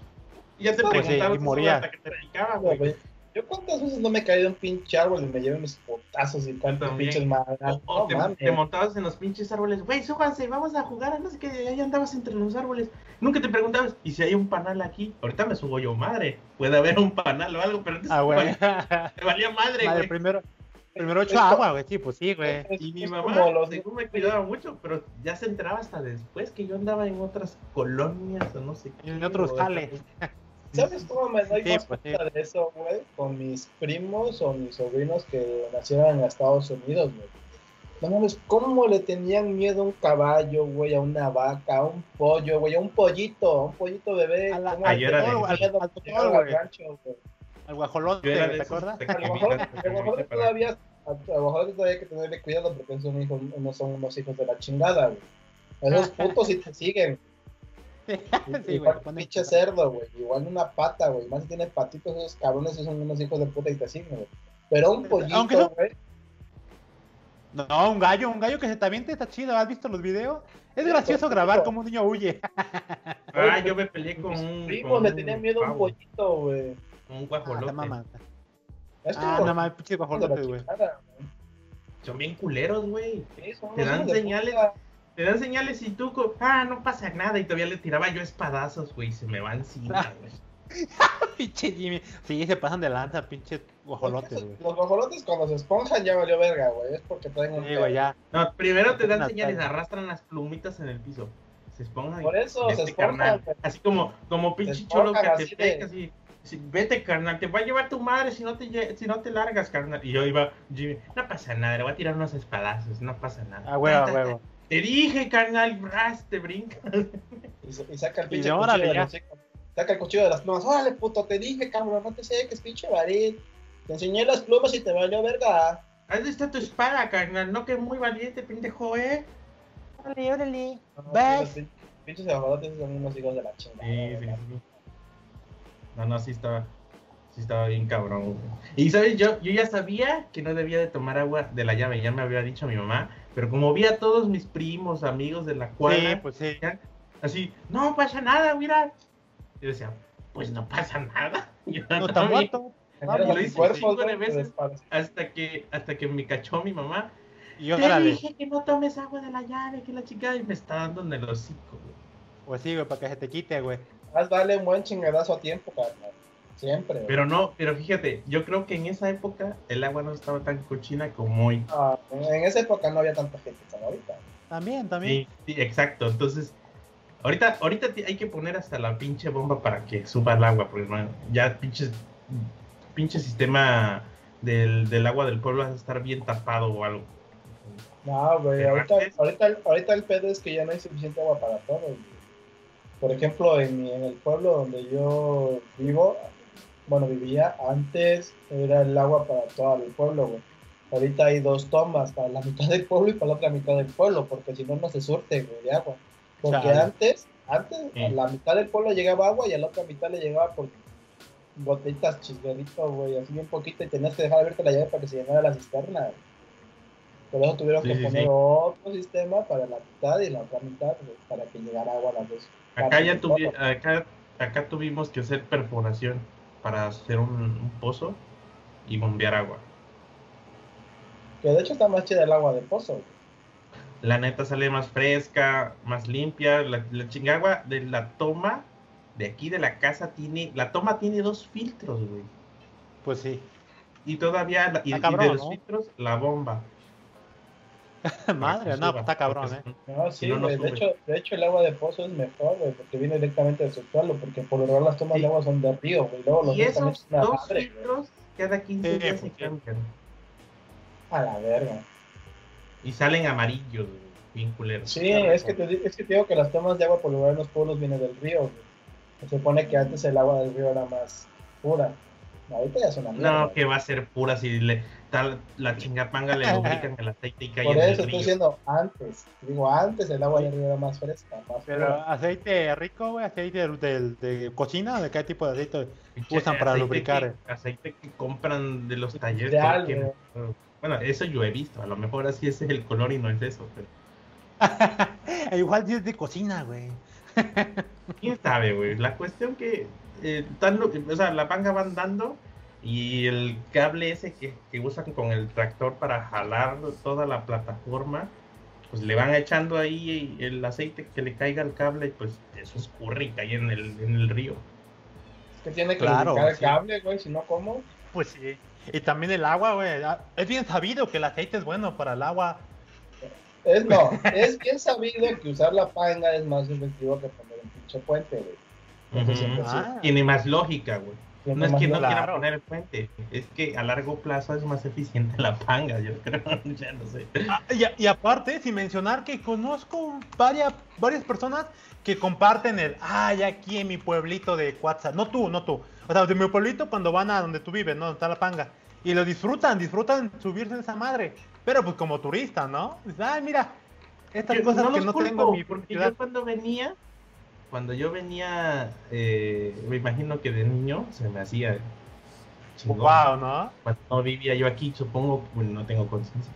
[SPEAKER 2] y ya te pues preguntaba
[SPEAKER 1] sí, hasta
[SPEAKER 2] que te dedicaba, güey.
[SPEAKER 3] Yo cuántas veces no me he caído en un pinche árbol y me llevo mis potazos y cuántos pinches madres.
[SPEAKER 2] O, te, montabas en los pinches árboles, güey, súbanse, vamos a jugar, no sé qué, ahí andabas entre los árboles. Nunca te preguntabas, ¿y si hay un panal aquí? Ahorita me subo yo, madre. Puede haber un panal o algo, pero antes
[SPEAKER 1] ah, güey.
[SPEAKER 2] me valía madre, güey.
[SPEAKER 1] Primero, primero ocho agua, güey, sí, pues sí, güey.
[SPEAKER 2] Y mi mamá, los... según me cuidaba mucho, pero ya se enteraba hasta después que yo andaba en otras colonias o no sé
[SPEAKER 1] qué. En otros jales.
[SPEAKER 3] ¿Sabes cómo me doy pues cuenta de eso, güey? Con mis primos o mis sobrinos que nacieron en Estados Unidos, güey. No mames, ¿cómo le tenían miedo a un caballo, güey, a una vaca, a un pollo, güey, a un pollito, a un pollito bebé?
[SPEAKER 1] A
[SPEAKER 3] la,
[SPEAKER 1] al, al, al, guajolote, ¿te acuerdas?
[SPEAKER 3] Al guajolote todavía, al guajolote todavía hay que tenerle cuidado porque son hijos, no son unos hijos de la chingada, güey. Esos putos sí te siguen. Sí, igual un pinche cerdo, güey. Igual una pata, güey. Más si tienes patitos, esos cabrones son unos hijos de puta y te siguen, güey. Pero un pollito, güey.
[SPEAKER 1] No, un gallo, un gallo que se te aviente está chido. ¿Has visto los videos? Es gracioso grabar como un niño huye.
[SPEAKER 2] ah, yo me peleé con un.
[SPEAKER 3] Primo, le tenía miedo a un pollito, güey.
[SPEAKER 2] Un guajolote.
[SPEAKER 1] Ah, ah no mames, pinche guajolote, güey.
[SPEAKER 2] Son bien culeros, güey. te dan señales. Te dan señales y tú, ah, no pasa nada. Y todavía le tiraba yo espadazos, güey. Se me van encima, güey.
[SPEAKER 1] pinche Jimmy. Sí, se pasan de lanza, pinche guajolotes, güey.
[SPEAKER 3] Los guajolotes cuando se esponjan ya valió verga, güey. Es porque traen un.
[SPEAKER 1] Sí, güey, ya.
[SPEAKER 2] No, primero te dan señales, arrastran las plumitas en el piso. Se esponjan.
[SPEAKER 3] Por eso, se esponjan.
[SPEAKER 2] Así como, como pinche cholo que te pega, así. vete, carnal, te va a llevar tu madre si no te, si no te largas, carnal. Y yo iba, Jimmy, no pasa nada, le voy a tirar unos espadazos, no pasa nada.
[SPEAKER 1] Ah, huevo, a huevo.
[SPEAKER 2] Te dije, carnal, bras, te brinca.
[SPEAKER 3] Y, saca el pinche cuchillo de Saca el cuchillo de las plumas. Órale, puto, te dije, cabrón, no te sé que es pinche varit. Te enseñé las plumas y te valió verga.
[SPEAKER 2] Ahí está tu espada, carnal. No que muy valiente, pendejo, eh.
[SPEAKER 1] Órale, órale.
[SPEAKER 3] ¿Ves? Pinches abajadores son unos hijos de la chingada. Sí, sí, sí.
[SPEAKER 2] No, no, sí estaba. Sí estaba bien cabrón. Y sabes, yo, yo ya sabía que no debía de tomar agua de la llave, ya me había dicho mi mamá, pero como vi a todos mis primos, amigos de la cuadra,
[SPEAKER 1] sí, pues sí.
[SPEAKER 2] así, no pasa nada, mira, yo decía, pues no pasa nada. Yo
[SPEAKER 1] no está muerto.
[SPEAKER 2] lo hice de veces hasta que, hasta que me cachó mi mamá.
[SPEAKER 1] Y yo, Te
[SPEAKER 2] dije que no tomes agua de la llave, que la chica y me está dando en el hocico, güey.
[SPEAKER 1] Pues sí, güey, para que se te quite, güey.
[SPEAKER 3] Haz darle un buen chingadazo a tiempo, carnal. Siempre.
[SPEAKER 2] Pero no, pero fíjate, yo creo que en esa época el agua no estaba tan cochina como hoy.
[SPEAKER 3] Ah, en esa época no había tanta gente como ahorita.
[SPEAKER 1] También, también.
[SPEAKER 2] Sí, sí, exacto. Entonces, Ahorita, ahorita hay que poner hasta la pinche bomba para que suba el agua, porque ya pinche, pinche sistema del, del agua del pueblo va a estar bien tapado o algo.
[SPEAKER 3] No, güey, ahorita, ahorita, ahorita, el pedo es que ya no hay suficiente agua para todo. Por ejemplo, en, en el pueblo donde yo vivo, bueno, vivía, antes era el agua para todo el pueblo, güey. Ahorita hay dos tomas, para la mitad del pueblo y para la otra mitad del pueblo, porque si no, no se surte, güey, de agua. Porque antes, antes a la mitad del pueblo llegaba agua y a la otra mitad le llegaba por botellitas chisgueritos, güey, así un poquito y tenías que dejar abierta la llave para que se llenara la cisterna. Por eso tuvieron que poner otro sistema para la mitad y la otra mitad para que llegara agua a las dos.
[SPEAKER 2] Acá ya tuvi acá, acá tuvimos que hacer perforación para hacer un, pozo y bombear agua.
[SPEAKER 3] Que de hecho está más chida el agua de pozo
[SPEAKER 2] la neta sale más fresca, más limpia. La, la chingagua de la toma de aquí de la casa tiene, la toma tiene dos filtros, güey.
[SPEAKER 1] Pues sí.
[SPEAKER 2] Y todavía, y, de los filtros, la bomba.
[SPEAKER 1] Madre, no, pues está cabrón, ¿eh?
[SPEAKER 3] No, sí, de, hecho, de hecho el agua de pozo es mejor, güey, porque viene directamente del subsuelo, porque por lo general las tomas de agua son de río, güey. Luego los
[SPEAKER 2] y esos dos filtros cada 15 días se cambian.
[SPEAKER 3] A la verga.
[SPEAKER 2] Y salen amarillos, bien culeros.
[SPEAKER 3] Sí, es que, te, es que te digo que las tomas de agua por lugar en los pueblos vienen del río. Se supone que antes el agua del río era más pura. Ahorita ya es una
[SPEAKER 2] mierda. No, que va a ser pura si le tal la chingapanga le lubrican el aceite y cae
[SPEAKER 3] Por eso estoy diciendo antes. Digo, antes el agua del río era más fresca. Más
[SPEAKER 1] Pero aceite rico, güey, aceite de, de, cocina, ¿de qué tipo de aceite usan para lubricar?
[SPEAKER 2] aceite que compran de los talleres. Bueno, eso yo he visto. A lo mejor así es el color y no es eso. Pero...
[SPEAKER 1] Igual es de cocina, güey.
[SPEAKER 2] ¿Quién sabe, güey? La cuestión que eh, o sea, la panga van dando y el cable ese que, que, usan con el tractor para jalar toda la plataforma, pues le van echando ahí el aceite que le caiga al cable y pues eso escurre y cae en el, en el río.
[SPEAKER 3] Es que tiene que claro, el cable, güey, si no, ¿cómo?
[SPEAKER 1] Pues sí. Y también el agua, güey. Ah, es bien sabido que el aceite es bueno para el agua.
[SPEAKER 3] Es no, es bien sabido que usar la panga es más efectivo que poner un pinche puente, güey.
[SPEAKER 2] Ah. Tiene más lógica, güey. No es que no quiera poner el puente, es que a largo plazo es más eficiente la panga, yo creo, ya no sé.
[SPEAKER 1] Ah, y, aparte, sin mencionar que conozco varias, varias personas que comparten el, ay, aquí en mi pueblito de WhatsApp, no tú, no tú, o sea, de mi pueblito cuando van a donde tú vives, ¿no? Donde está la panga. Y lo disfrutan, disfrutan subirse en esa madre. Pero pues como turista, ¿no? Dices, ay, mira, estas cosas que no tengo mi
[SPEAKER 2] porque yo cuando venía, cuando yo venía, eh, me imagino que de niño se me hacía
[SPEAKER 1] chingón. Wow, ¿no?
[SPEAKER 2] Cuando no vivía yo aquí, supongo, bueno, no tengo conciencia.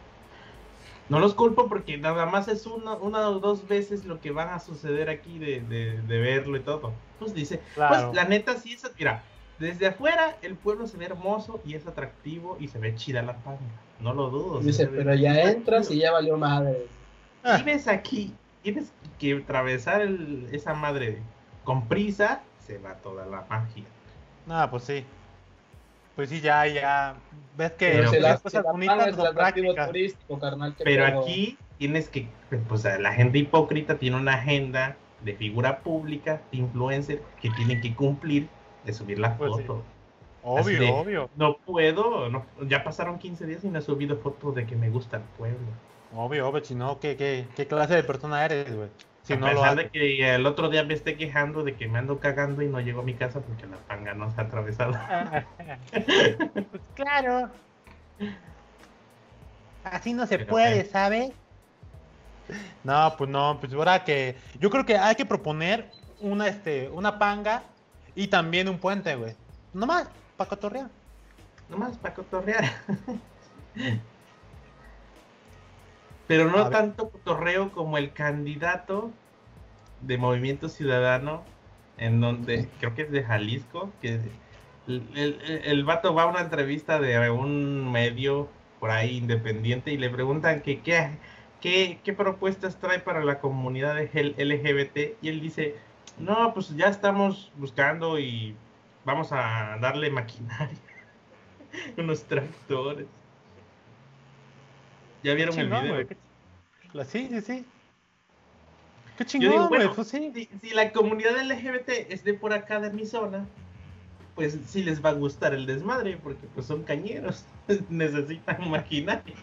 [SPEAKER 2] No los culpo porque nada más es una, una o dos veces lo que van a suceder aquí de, de, verlo y todo. Pues dice, pues la neta sí es, mira, desde afuera el pueblo se ve hermoso y es atractivo y se ve chida la panga. No lo dudo.
[SPEAKER 3] Dice, pero ya entras y ya valió madre.
[SPEAKER 2] Y ves aquí, tienes que atravesar el, esa madre con prisa, se va toda la magia.
[SPEAKER 1] Nada, pues sí. Pues sí, ya, ya. Ves que
[SPEAKER 3] pero, las cosas bonitas turístico, carnal,
[SPEAKER 2] pero aquí tienes que, pues la gente hipócrita tiene una agenda de figura pública, de influencer, que tienen que cumplir de subir la pues foto.
[SPEAKER 1] Obvio, obvio.
[SPEAKER 2] No puedo, no, ya pasaron 15 días y no he subido fotos de que me gusta el pueblo.
[SPEAKER 1] Obvio, obvio, si no, ¿qué, qué, qué clase de persona eres, güey?
[SPEAKER 2] Si a no pesar de que el otro día me esté quejando de que me ando cagando y no llego a mi casa porque la panga no se ha atravesado.
[SPEAKER 1] pues claro. Así no se puede, ¿sabe? No, pues no, pues ahora que yo creo que hay que proponer una este una panga y también un puente, güey. Nomás para cotorrear.
[SPEAKER 2] Nomás para cotorrear. Pero no tanto cotorreo como el candidato de Movimiento Ciudadano, en donde creo que es de Jalisco, que el, el, vato va a una entrevista de un medio por ahí independiente y le preguntan que qué, qué, qué propuestas trae para la comunidad LGBT y él dice, no, pues ya estamos buscando y vamos a darle maquinaria, unos tractores. ¿Ya vieron el video?
[SPEAKER 1] Sí, sí, sí. Qué chingón, güey, pues
[SPEAKER 2] sí. Si, la comunidad LGBT es de por acá de mi zona, pues sí les va a gustar el desmadre, porque pues son cañeros, necesitan maquinaria.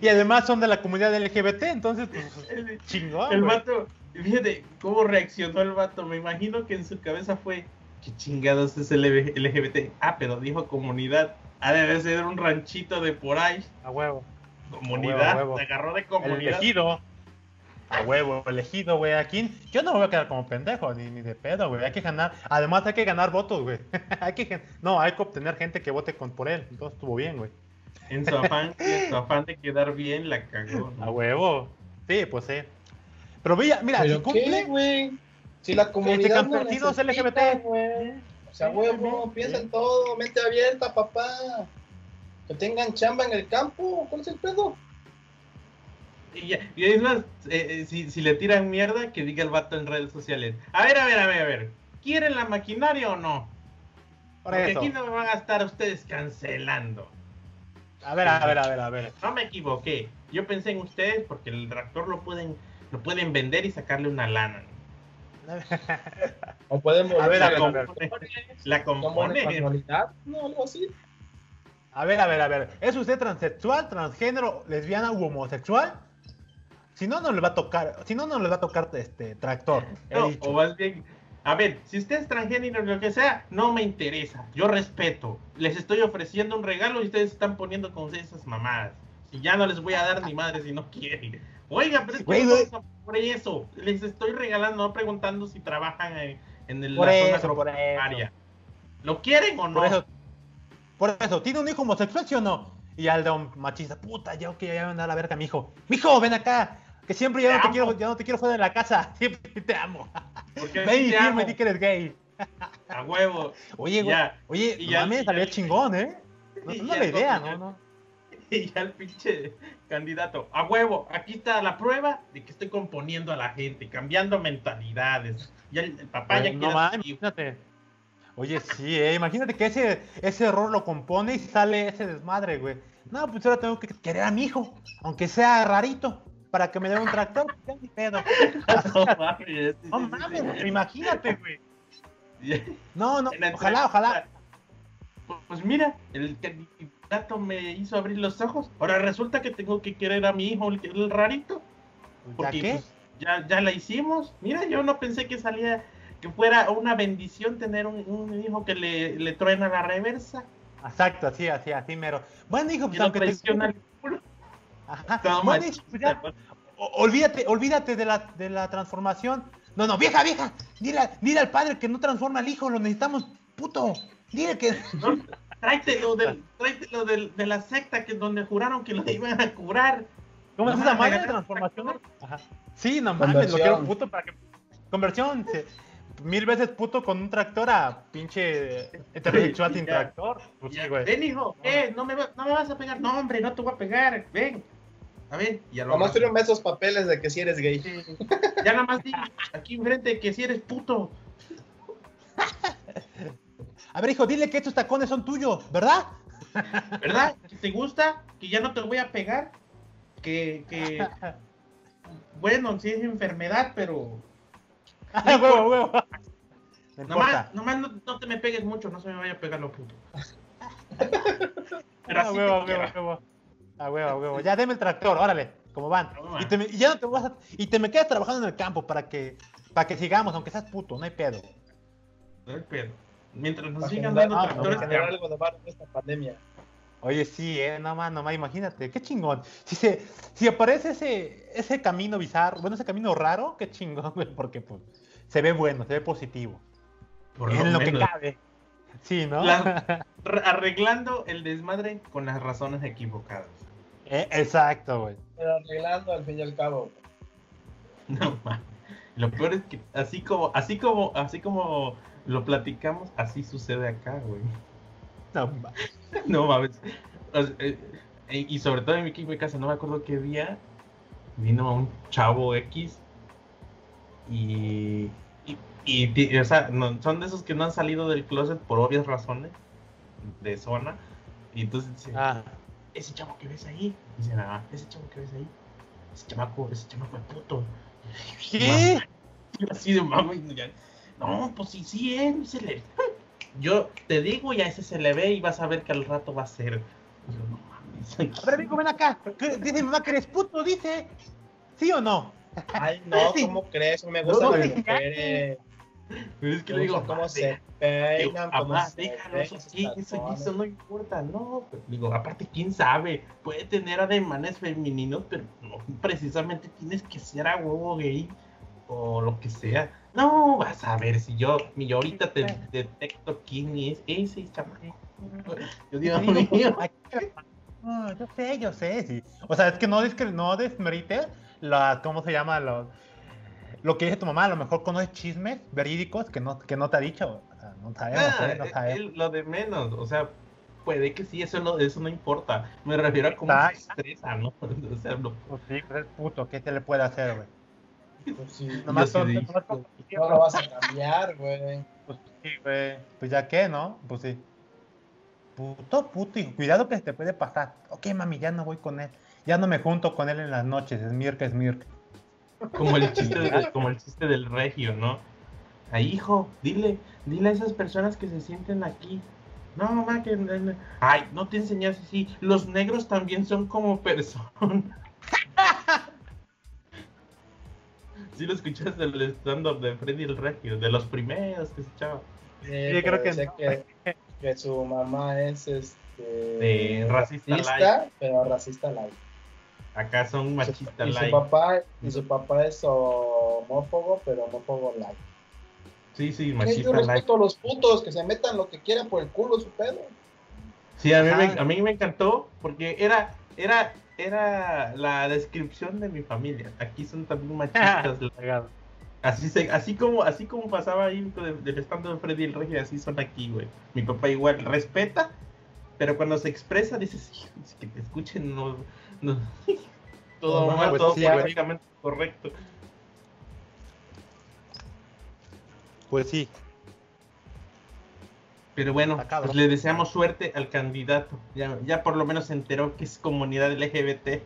[SPEAKER 1] Y además son de la comunidad LGBT, entonces pues chingón.
[SPEAKER 2] El vato, fíjate cómo reaccionó el vato, me imagino que en su cabeza fue, ¿qué chingados es el LGBT? Ah, pero dijo comunidad. Ah, debe ser un ranchito de por ahí.
[SPEAKER 1] A huevo.
[SPEAKER 2] Comunidad, se agarró de comunidad.
[SPEAKER 1] El elegido. A huevo, elegido, güey. Aquí yo no me voy a quedar como pendejo, ni, ni de pedo, güey. Hay que ganar. Además, hay que ganar votos, güey. hay que, no, hay que obtener gente que vote con, por él. Entonces estuvo bien, güey.
[SPEAKER 2] En su afán, en su afán de quedar bien, la cagó.
[SPEAKER 1] A huevo. Sí, pues sí. Pero mira, mira,
[SPEAKER 3] si cumple, güey. Si la comunidad no
[SPEAKER 1] LGBT,
[SPEAKER 3] güey. O sea, huevo, piensa en todo, mente abierta, papá. Que tengan chamba en el campo, ¿cuál es el pedo?
[SPEAKER 2] Y, y es más, eh, eh, si, si, le tiran mierda, que diga el vato en redes sociales. A ver, a ver, a ver, a ver. ¿Quieren la maquinaria o no? Porque aquí no me van a estar ustedes cancelando.
[SPEAKER 1] A ver, a ver, a ver, a ver.
[SPEAKER 2] No me equivoqué. Yo pensé en ustedes porque el tractor lo pueden, lo pueden vender y sacarle una lana.
[SPEAKER 3] o podemos
[SPEAKER 2] a ver, a ver, la compone.
[SPEAKER 3] No, algo así.
[SPEAKER 1] A ver, a ver, a ver. ¿Es usted transexual, transgénero, lesbiana u homosexual? Si no, no le va a tocar, si no, no le va a tocar este tractor.
[SPEAKER 2] No, o más bien, a ver, si usted es transgénero o lo que sea, no me interesa. Yo respeto. Les estoy ofreciendo un regalo y ustedes están poniendo con esas mamadas. Y ya no les voy a dar ni madre si no quieren. Oiga, pero es que no por eso. Les estoy regalando, no preguntando si trabajan en, el,
[SPEAKER 1] la zona
[SPEAKER 2] ¿Lo quieren o no?
[SPEAKER 1] Por eso, ¿tiene un hijo homosexual, sí o no? Y al de un machista, puta, yo que ya voy a la verga, mi hijo. hijo, ven acá. Que siempre ya no, te quiero, ya no te quiero fuera de la casa. Siempre te amo.
[SPEAKER 2] Porque ven y
[SPEAKER 1] dime que eres gay.
[SPEAKER 2] A huevo.
[SPEAKER 1] Oye, güey. Oye, y ya, me salía chingón, ¿eh? No es la idea, ¿no? no.
[SPEAKER 2] Y ya el pinche candidato, a huevo, aquí está la prueba de que estoy componiendo a la gente, cambiando mentalidades. Ya el, papá ya
[SPEAKER 1] no, quiere. Oye, sí, eh, imagínate que ese, ese error lo compone y sale ese desmadre, güey. No, pues ahora tengo que querer a mi hijo, aunque sea rarito, para que me dé un tractor. Ya pedo. no mames, imagínate, güey. No, no, ojalá, ojalá.
[SPEAKER 2] Pues mira, el candidato me hizo abrir los ojos. Ahora resulta que tengo que querer a mi hijo, el, rarito. Porque ¿Ya, pues, ya, ya la hicimos. Mira, yo no pensé que salía que fuera una bendición tener un, hijo que le, le, truena la reversa.
[SPEAKER 1] Exacto, así, así, así mero. Bueno, hijo, pues aunque te... olvídate, olvídate de la, de la transformación. No, no, vieja, vieja, dile, dile al padre que no transforma al hijo, lo necesitamos, puto. Dile que.
[SPEAKER 2] tráete lo, del, tráete lo del, de la secta que donde juraron que lo iban a curar.
[SPEAKER 1] ¿Cómo es esa madre de transformación? Ajá. Sí, no mames, lo quiero puto para que. Conversión, mil veces puto con un tractor a pinche heterosexual sin tractor.
[SPEAKER 2] Pues ven, hijo, eh, no me, no me vas a pegar. No, hombre, no te voy a pegar. Ven. A ver,
[SPEAKER 3] ya lo Nomás firme esos papeles de que si eres gay.
[SPEAKER 2] Ya nada más di aquí enfrente que si eres puto.
[SPEAKER 1] A ver, hijo, dile que estos tacones son tuyos, ¿verdad?
[SPEAKER 2] ¿Verdad? ¿Que te gusta? ¿Que ya no te voy a pegar? Que, que... Bueno, sí es enfermedad, pero...
[SPEAKER 1] No huevo, huevo.
[SPEAKER 2] nomás, nomás no, te me pegues mucho, no se me vaya a pegar lo puto.
[SPEAKER 1] pero así huevo, huevo, huevo. A huevo, a huevo. Ya deme el tractor, órale, como van. y, te, y, ya no te vas a, y te me quedas trabajando en el campo para que, para que sigamos, aunque seas puto, no hay pedo.
[SPEAKER 2] No hay pedo. Mientras nos sigan dando tractores,
[SPEAKER 3] no, algo de esta pandemia.
[SPEAKER 1] Oye, sí, eh, no más, no más, imagínate, qué chingón. Si se, si aparece ese, ese camino bizarro, bueno, ese camino raro, qué chingón, güey, porque pues se ve bueno, se ve positivo. Por en lo, que cabe. Sí, ¿no?
[SPEAKER 2] arreglando el desmadre con las razones equivocadas.
[SPEAKER 1] Eh, exacto, güey.
[SPEAKER 3] Pero arreglando al fin y al cabo.
[SPEAKER 2] No, man. Lo peor es que así como, así como, así como lo platicamos, así sucede acá, güey. No mames. no mames. Eh, eh, y sobre todo en mi equipo de casa, no me acuerdo qué día vino un chavo X y, y, o sea, son de esos que no han salido del closet por obvias razones de zona. Y entonces dice, ah. ese chavo que ves ahí, dice, ah, ese chavo que ves ahí, ese chamaco, ese chamaco es puto. ¿Qué? Así de mami, no, pues sí, sí, eh, se le... Yo te digo, ya ese se le ve y vas a ver que al rato va a ser. Yo, no
[SPEAKER 1] mames. A ver, amigo, ven acá. Dice mamá que eres puto, dice. ¿Sí o no?
[SPEAKER 3] Ay, no, ¿cómo crees? Me gusta no, las mujeres.
[SPEAKER 2] es que le digo, ¿cómo se peinan? ¿Cómo se déjalo, eso, sí, eso, eso, no importa, no. Digo, aparte, quién sabe, puede tener ademanes femeninos, pero no precisamente tienes que ser a huevo gay o lo que sea. No, vas a ver si yo, mi ahorita te detecto quién es ese chamaco.
[SPEAKER 1] Yo digo, mío. No, yo sé, yo sé, sí. O sea, es que no, no desmerite la, ¿cómo se llama? Lo, lo que dice tu mamá, a lo mejor conoces chismes verídicos que no, que no te ha dicho. O sea, no sabemos, ah, ¿eh? no sabemos.
[SPEAKER 2] lo de menos, o sea, puede que sí, eso no, eso no importa. Me refiero a cómo se estresa, ¿no? O sea, no.
[SPEAKER 1] Pues sí, pues es puto, ¿qué te le puede hacer, güey?
[SPEAKER 3] Pues sí, nomás no lo vas a cambiar, güey.
[SPEAKER 1] Pues sí, güey. Pues ya qué, ¿no? Pues sí. Puto, puto, y cuidado que se te puede pasar. Ok, mami, ya no voy con él. Ya no me junto con él en las noches. Es Mirk, es Mirk.
[SPEAKER 2] Como el chiste, como el chiste del regio, ¿no? Ahí, hijo, dile, dile a esas personas que se sienten aquí. No, mamá, que. Ay, no te enseñas así. Los negros también son como personas. Sí lo escuchaste del stand-up de Freddy el Regio, de los primeros que se echaba.
[SPEAKER 3] Sí, creo que, que, su mamá es este
[SPEAKER 2] de racista,
[SPEAKER 3] pero racista light.
[SPEAKER 2] Acá son machistas
[SPEAKER 3] light. Y su papá, y su papá es homófobo, pero homófobo light.
[SPEAKER 2] Sí, sí, machista
[SPEAKER 3] yo respeto a los putos que se metan lo que quieran por el culo su pedo.
[SPEAKER 2] Sí, a mí, me, a mí me encantó porque era, era era la descripción de mi familia. Aquí son también machistas. así, se, así, como, así como pasaba ahí del estando de Freddy el Rey, así son aquí, güey. Mi papá igual respeta, pero cuando se expresa dices, que te escuchen, no, no todo, no, todo políticamente correcto.
[SPEAKER 1] Pues sí,
[SPEAKER 2] pero bueno, pues le deseamos suerte al candidato. Ya, ya por lo menos se enteró que es comunidad LGBT.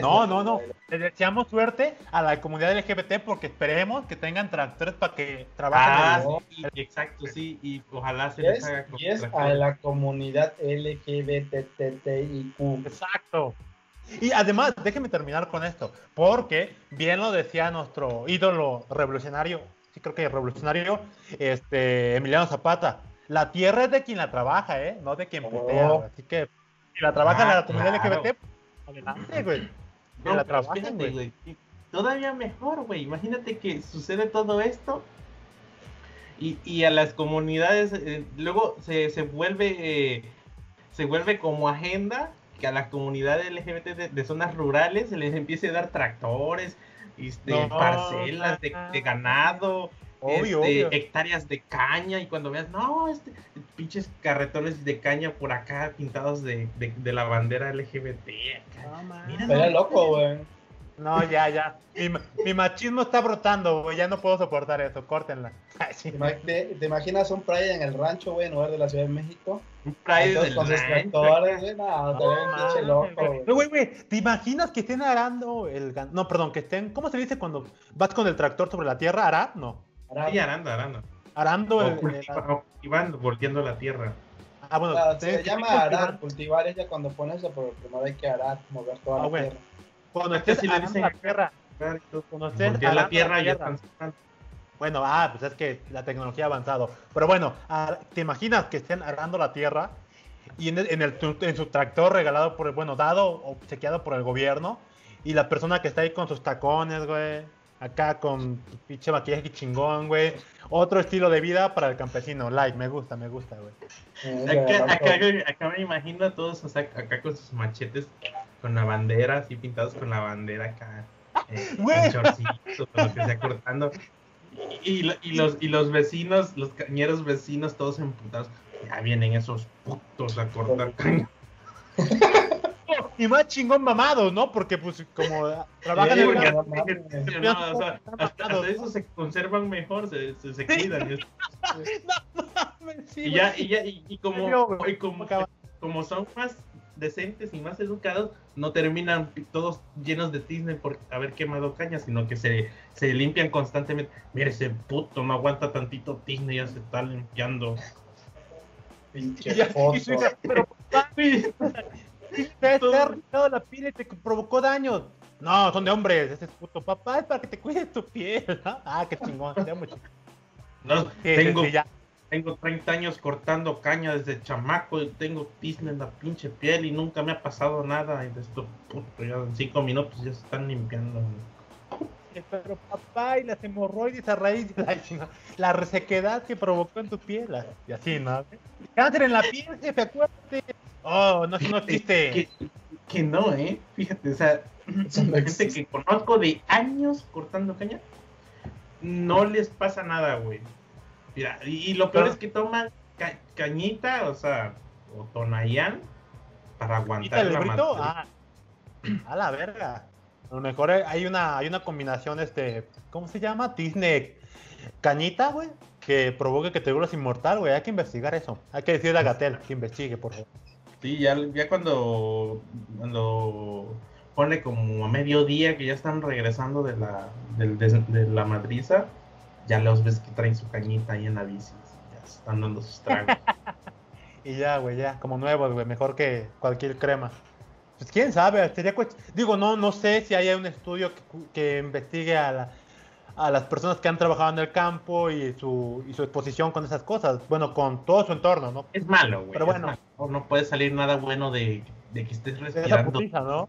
[SPEAKER 1] No, no, no. Le deseamos suerte a la comunidad LGBT porque esperemos que tengan tractores para que trabajen.
[SPEAKER 2] Ah, sí, exacto, sí. Y ojalá se les haga
[SPEAKER 3] Y es a la comunidad LGBTTIQ.
[SPEAKER 1] Exacto. Y además, déjeme terminar con esto, porque bien lo decía nuestro ídolo revolucionario creo que revolucionario, este, Emiliano Zapata. La tierra es de quien la trabaja, ¿eh? No de quien putea. Oh. Así que si la trabaja en la ah, comunidad LGBT, adelante, güey.
[SPEAKER 2] Que la trabajen, güey. Todavía mejor, güey. Imagínate que sucede todo esto Y, y a las comunidades, eh, luego se, se vuelve eh, se vuelve como agenda que a la comunidad LGBT de, zonas rurales se les empiece a dar tractores, este, parcelas de, ganado, este, hectáreas de caña y cuando veas, no, este, pinches carretones de caña por acá pintados de, la bandera LGBT.
[SPEAKER 3] No, loco, güey.
[SPEAKER 1] No, ya, ya. Mi, machismo está brotando, güey. Ya no puedo soportar eso. Córtenla.
[SPEAKER 3] ¿Te, imaginas un Pride en el rancho, güey, en lugar de la Ciudad de México?
[SPEAKER 2] Un Pride del
[SPEAKER 3] rancho. güey. No, te loco,
[SPEAKER 1] güey. Güey, ¿te imaginas que estén arando el... No, perdón, que estén... ¿Cómo se dice cuando vas con el tractor sobre la tierra? ¿Arar? No.
[SPEAKER 2] Sí, arando, arando.
[SPEAKER 1] Arando
[SPEAKER 2] el... cultivando, volteando la tierra.
[SPEAKER 3] Ah, bueno. se llama arar. Cultivar es ya cuando pones eso, pero primero hay que arar, mover toda ah, la tierra.
[SPEAKER 1] Cuando estés en la tierra.
[SPEAKER 2] Estés la tierra, ya
[SPEAKER 1] Bueno, ah, pues es que la tecnología ha avanzado. Pero bueno, ¿te imaginas que estén arando la tierra y en, el, en su tractor regalado por, bueno, dado o chequeado por el gobierno y la persona que está ahí con sus tacones, güey, acá con pinche maquillaje chingón, güey. Otro estilo de vida para el campesino, like, me gusta, me gusta, güey.
[SPEAKER 2] Acá, me imagino a todos acá con sus machetes con la bandera, así pintados con la bandera acá. Eh, en chorcitos, lo que sea cortando. Y, y, los, y los vecinos, los cañeros vecinos, todos emputados. Ya vienen esos putos a cortar caña.
[SPEAKER 1] y más chingón mamados, ¿no? Porque pues como trabajan en el
[SPEAKER 2] no, o sea, hasta, eso se conservan mejor, se, se, cuidan. y, ya, y ya, y, como, y como, como son más decentes y más educados no terminan todos llenos de tizne por haber quemado caña, sino que se, se limpian constantemente. Mira ese puto, no aguanta tantito tizne, ya se está limpiando.
[SPEAKER 1] Pinche ya, pero papi, te has la piel y te provocó daño. No, son de hombres, ese es puto papá, es para que te cuides tu piel. Ah, qué chingón, te amo,
[SPEAKER 2] No, tengo, ya, tengo 30 años cortando caña desde chamaco y tengo tizne en la pinche piel y nunca me ha pasado nada. Y de esto, puto, ya en 5 minutos ya se están limpiando.
[SPEAKER 1] Eh, pero papá, y las hemorroides a raíz de la, la resequedad que provocó en tu piel. Y así, ¿no? Cáncer en la piel, jefe, acuérdate. Oh, no, no existe.
[SPEAKER 2] Que, que, no, ¿eh? Fíjate, o sea, gente que conozco de años cortando caña, no les pasa nada, güey y, lo peor es que toman cañita, o sea, o tonayán para aguantar la
[SPEAKER 1] ah, a la verga. A lo mejor hay una, hay una combinación, este, ¿cómo se llama? Disney cañita, güey, que provoque que te vuelvas inmortal, güey. Hay que investigar eso. Hay que decirle a Gatel que investigue, por favor.
[SPEAKER 2] Sí, ya, ya cuando, cuando pone como a mediodía que ya están regresando de la, de la madriza, ya los ves que traen su cañita ahí en la bici. Ya están dando sus tragos.
[SPEAKER 1] y ya, güey, ya, como nuevos, güey, mejor que cualquier crema. Pues quién sabe, sería digo, no, no sé si hay un estudio que, investigue a, a las personas que han trabajado en el campo y su, y su exposición con esas cosas, bueno, con todo su entorno, ¿no?
[SPEAKER 2] Es malo, güey. Pero bueno, no puede salir nada bueno de, de que estés respirando, ¿no?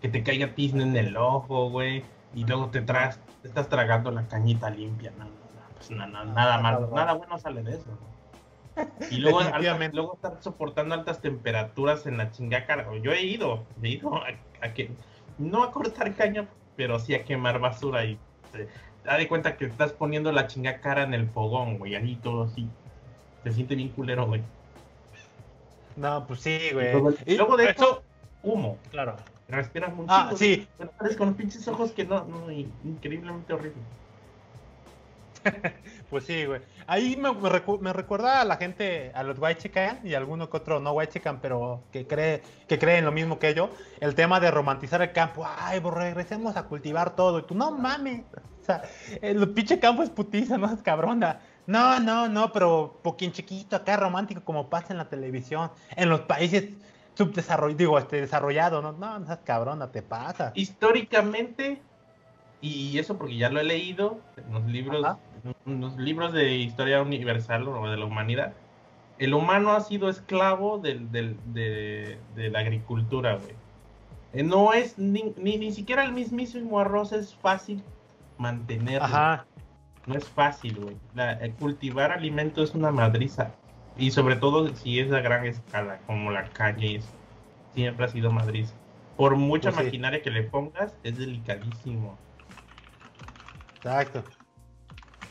[SPEAKER 2] que te caiga tizne en el ojo, güey, y luego te, tras, te estás tragando la cañita limpia, ¿no? Pues nada malo, nada bueno sale de eso. Y luego, luego estar soportando altas temperaturas en la chingaca. Yo he ido, he ido a, que, no a cortar caña, pero sí a quemar basura y te, da de cuenta que estás poniendo la chingacara en el fogón, güey, ahí todo así. Se siente bien culero, güey.
[SPEAKER 1] No, pues sí, güey.
[SPEAKER 2] Y luego, de hecho, humo.
[SPEAKER 1] Claro.
[SPEAKER 2] Respiras mucho.
[SPEAKER 1] Ah, sí.
[SPEAKER 2] con los pinches ojos que no, no, increíblemente horrible.
[SPEAKER 1] pues sí, güey. Ahí me, me, recuerda a la gente, a los chican y a alguno que otro no chican, pero que cree que creen lo mismo que yo, el tema de romantizar el campo. Ay, pues regresemos a cultivar todo. Y tú, no mames. O sea, el pinche campo es putiza, no es cabrona. No, no, no, pero poquín chiquito, acá romántico como pasa en la televisión. En los países subdesarrollados, digo, este, desarrollado, no, no, no es cabrona, te pasa.
[SPEAKER 2] Históricamente, y eso porque ya lo he leído en los libros, los libros de historia universal o de la humanidad. El humano ha sido esclavo del, del, de, la agricultura, güey. Eh, no es ni, ni, siquiera el mismísimo arroz es fácil mantenerlo. Ajá. no es fácil, güey. Eh, cultivar alimento es una madriza. Y sobre todo si es a gran escala, como la calle es, siempre ha sido madriza. Por mucha pues maquinaria que le pongas, es delicadísimo.
[SPEAKER 1] Exacto.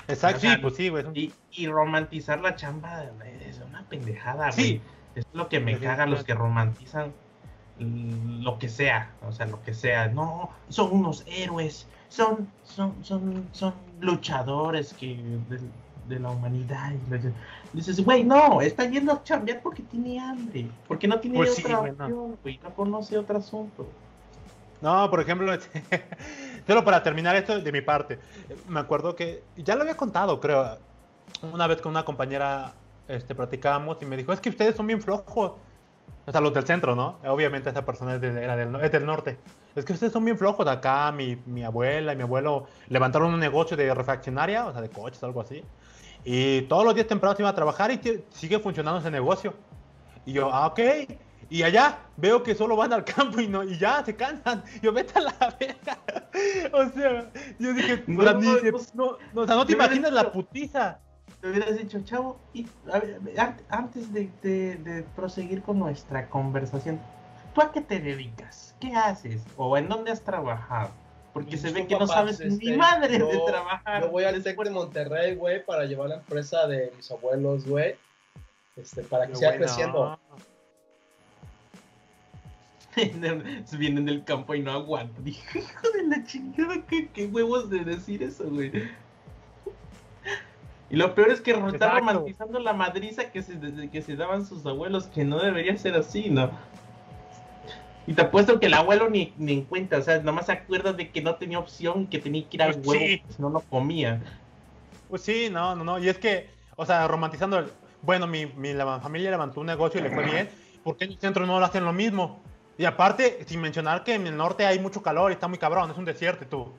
[SPEAKER 1] Exacto, sí, pues sí, güey.
[SPEAKER 2] Y, romantizar la chamba es una pendejada, güey. Es lo que me caga los que romantizan lo que sea, o sea, lo que sea. No, son unos héroes, son, son, son, son luchadores que de, la humanidad. Dices, güey, no, está yendo a chambear porque tiene hambre, porque no tiene pues otra opción, güey, no. conoce otro asunto.
[SPEAKER 1] No, por ejemplo, solo para terminar esto de mi parte, me acuerdo que ya lo había contado, creo, una vez con una compañera este, platicábamos y me dijo, es que ustedes son bien flojos. O sea, los del centro, ¿no? Obviamente esa persona es, era del, es del norte. Es que ustedes son bien flojos. Acá mi, mi abuela y mi abuelo levantaron un negocio de refaccionaria, o sea, de coches, algo así. Y todos los días temprano se iban a trabajar y sigue funcionando ese negocio. Y yo, ah, ok. Y allá veo que solo van al campo y no y ya se cansan. Yo vete a la verga. o sea, yo dije, no, no, no, o sea, no te imaginas la putiza
[SPEAKER 2] te hubieras dicho, chavo, y, antes de, proseguir con nuestra conversación, ¿tú a qué te dedicas? ¿Qué haces? ¿O en dónde has trabajado? Porque se ve que no sabes ni este, madre de trabajar.
[SPEAKER 3] Yo voy al TEC de Monterrey, güey, para llevar la empresa de mis abuelos, güey, este, para que siga creciendo.
[SPEAKER 2] Vienen del campo y no aguantan. Hijo de la chingada, ¿qué, qué huevos de decir eso, güey. Y lo peor es que está romantizando la madriza que se, que se daban sus abuelos, que no debería ser así, ¿no? Y te apuesto que el abuelo ni, ni en cuenta, o sea, nomás se acuerda de que no tenía opción, que tenía que ir al pues huevo, si no lo comía.
[SPEAKER 1] Pues sí, no, no, no. Y es que, o sea, romantizando, bueno, mi, mi la familia levantó un negocio y le fue bien, ¿por qué en el centro no lo hacen lo mismo? Y aparte, sin mencionar que en el norte hay mucho calor y está muy cabrón, es un desierto y tú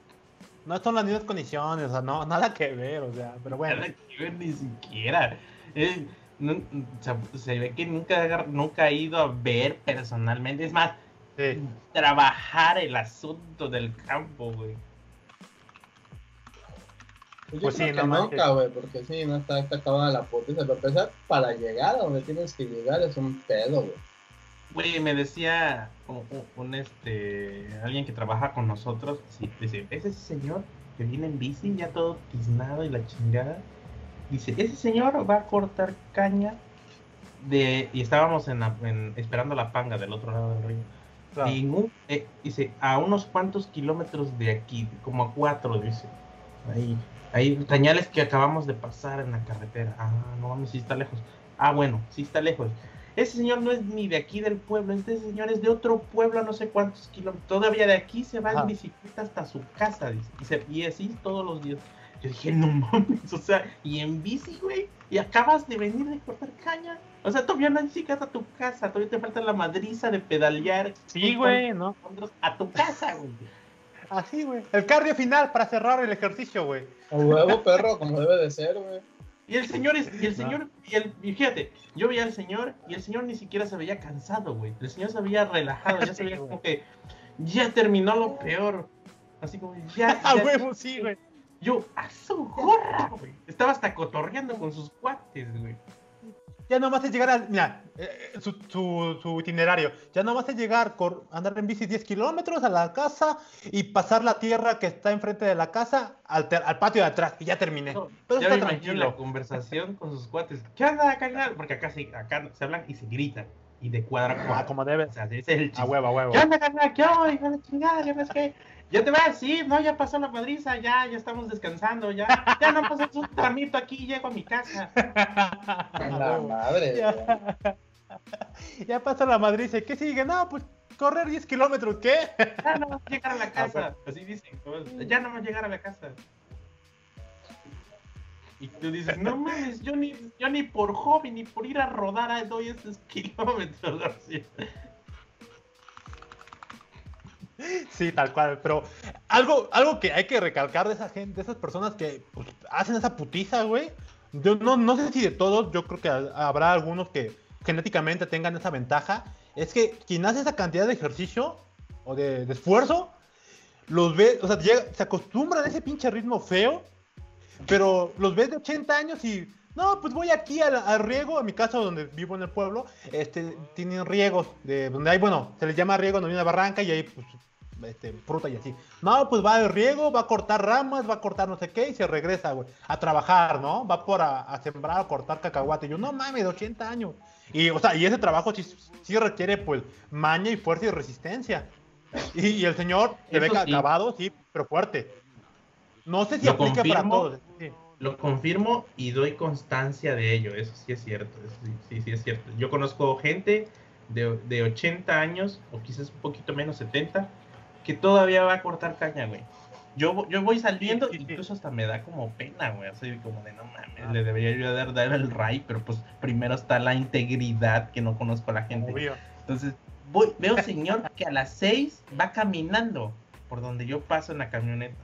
[SPEAKER 1] no son las mismas condiciones, o sea, no, nada que ver, o sea, pero bueno.
[SPEAKER 2] Nada que ver ni siquiera. Eh, se ve que nunca, nunca ha ido a ver personalmente, es más, trabajar el asunto del campo, güey.
[SPEAKER 3] Pues, pues sí, no nunca, güey, porque sí, no está, está acabada la potencia, pero empezar para llegar a donde tienes que llegar es un pedo, güey.
[SPEAKER 2] Güey, me decía un, este alguien que trabaja con nosotros, dice, ese señor que viene en bici ya todo tiznado y la chingada. Dice, ese señor va a cortar caña de y estábamos en, esperando la panga del otro lado del río. Y eh, dice, a unos cuantos kilómetros de aquí, como a cuatro, dice. Ahí, hay cañales que acabamos de pasar en la carretera. Ah, no mames, sí está lejos. Ah, bueno, sí está lejos. Ese señor no es ni de aquí del pueblo, este señor es de otro pueblo, no sé cuántos kilómetros. Todavía de aquí se va en bicicleta hasta su casa, dice. Y, así todos los días. Yo dije, no mames, o sea, y en bici, güey, y acabas de venir de cortar caña. O sea, todavía no llegas a tu casa, todavía te falta la madriza de pedalear.
[SPEAKER 1] Sí, güey, ¿no?
[SPEAKER 2] A tu casa, güey.
[SPEAKER 1] Así, güey. El cardio final para cerrar el ejercicio, güey.
[SPEAKER 3] A huevo, perro, como debe de ser, güey.
[SPEAKER 2] Y el señor, es, y el señor, y, el, fíjate, yo veía al señor y el señor ni siquiera se veía cansado, güey. El señor se veía relajado, ya se veía como que ya terminó lo peor. Así como, ya.
[SPEAKER 1] A huevo, sí, güey.
[SPEAKER 2] Yo, a su gorra, güey. Estaba hasta cotorreando con sus cuates, güey
[SPEAKER 1] ya no más es llegar al. Mira, eh, su, su, itinerario. Ya no más es llegar, andar en bici 10 kilómetros a la casa y pasar la tierra que está enfrente de la casa al, al patio de atrás. Y ya terminé.
[SPEAKER 2] Pero ya está tranquilo. la conversación con sus cuates. ¿Qué onda, carnal? Porque acá se, acá se hablan y se gritan. Y de cuadra
[SPEAKER 1] Ah, como debe.
[SPEAKER 2] O sea, ese es el
[SPEAKER 1] chiste. A huevo, a huevo.
[SPEAKER 2] ¿Qué onda, carnal? ¿Qué onda, de chingada? ¿Ya ves qué? Ya te vas, sí, no, ya pasó la madriza, ya, ya estamos descansando, ya, ya no pasas un tramito aquí, llego a mi casa.
[SPEAKER 3] La madre.
[SPEAKER 1] Ya, ya pasó la madriza, ¿qué sigue? No, pues correr 10 kilómetros, ¿qué?
[SPEAKER 2] Ya no a llegar a la casa, así dicen, ya no a llegar a la casa. Y tú dices, no mames, yo ni, yo ni por hobby, ni por ir a rodar doy esos kilómetros, García.
[SPEAKER 1] Sí, tal cual. Pero algo, algo que hay que recalcar de esa gente, de esas personas que pues, hacen esa putiza, güey. Yo no, no sé si de todos, yo creo que habrá algunos que genéticamente tengan esa ventaja. Es que quien hace esa cantidad de ejercicio o de, esfuerzo, los ve, o sea, se acostumbran a ese pinche ritmo feo. Pero los ves de 80 años y, no, pues voy aquí al, riego, en mi casa donde vivo en el pueblo, este, tienen riegos, de, donde hay, bueno, se les llama riego, donde hay una barranca y hay pues, este, fruta y así. No, pues va al riego, va a cortar ramas, va a cortar no sé qué y se regresa, güey, a trabajar, ¿no? Va por a, sembrar, a cortar cacahuate. Y yo, no mames, de 80 años. Y, o sea, y ese trabajo sí, sí requiere, pues, maña y fuerza y resistencia. Y, el señor se ve acabado, sí, pero fuerte. No sé si
[SPEAKER 2] lo aplica para todos. Lo confirmo y doy constancia de ello, eso sí es cierto, sí, sí, es cierto. Yo conozco gente de, de 80 años, o quizás un poquito menos, 70, que todavía va a cortar caña, güey. Yo, yo voy saliendo, y incluso hasta me da como pena, güey. Así como de no mames, ah. le debería ayudar a dar el ray, pero pues primero está la integridad que no conozco a la gente. Entonces, voy, veo señor que a las seis va caminando por donde yo paso en la camioneta.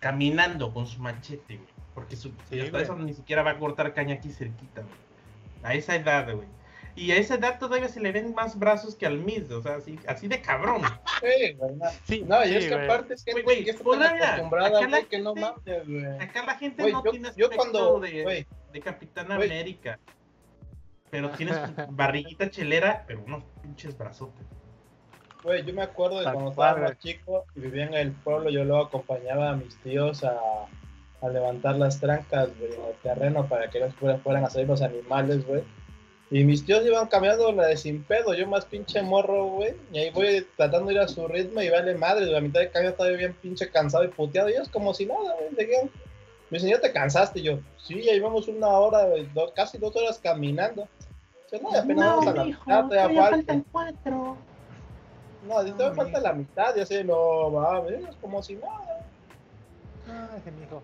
[SPEAKER 2] Caminando con su machete, güey. Porque su, eso ni siquiera va a cortar caña aquí cerquita, güey. A esa edad, güey. Y a esa edad todavía se le ven más brazos que al mismo, o sea, así, así de cabrón.
[SPEAKER 3] Sí. No, sí, no y es que aparte es que, güey, que está tan acostumbrada, güey, que no mames, güey.
[SPEAKER 2] Acá la gente no tiene aspecto yo cuando, de, de Capitán América. Pero tienes barriguita chelera, pero unos pinches brazotes.
[SPEAKER 3] Güey, yo me acuerdo de cuando estaba más chico y vivía en el pueblo, yo luego acompañaba a mis tíos a, a levantar las trancas, güey, en el terreno para que después fueran a salir los animales, güey. Y mis tíos iban cambiando la de sin pedo, yo más pinche morro, güey. Y ahí voy tratando de ir a su ritmo y vale madre, la mitad de camino estaba bien pinche cansado y puteado. Y ellos como si nada, güey. Me dicen, ¿ya te cansaste? Y yo, sí, ya llevamos una hora, casi dos horas caminando. Dice, no, apenas vamos a la mitad, te falta. cuatro. No, a ti te falta la mitad, ya sé, no, va, es como si nada.
[SPEAKER 2] Ay, mijo.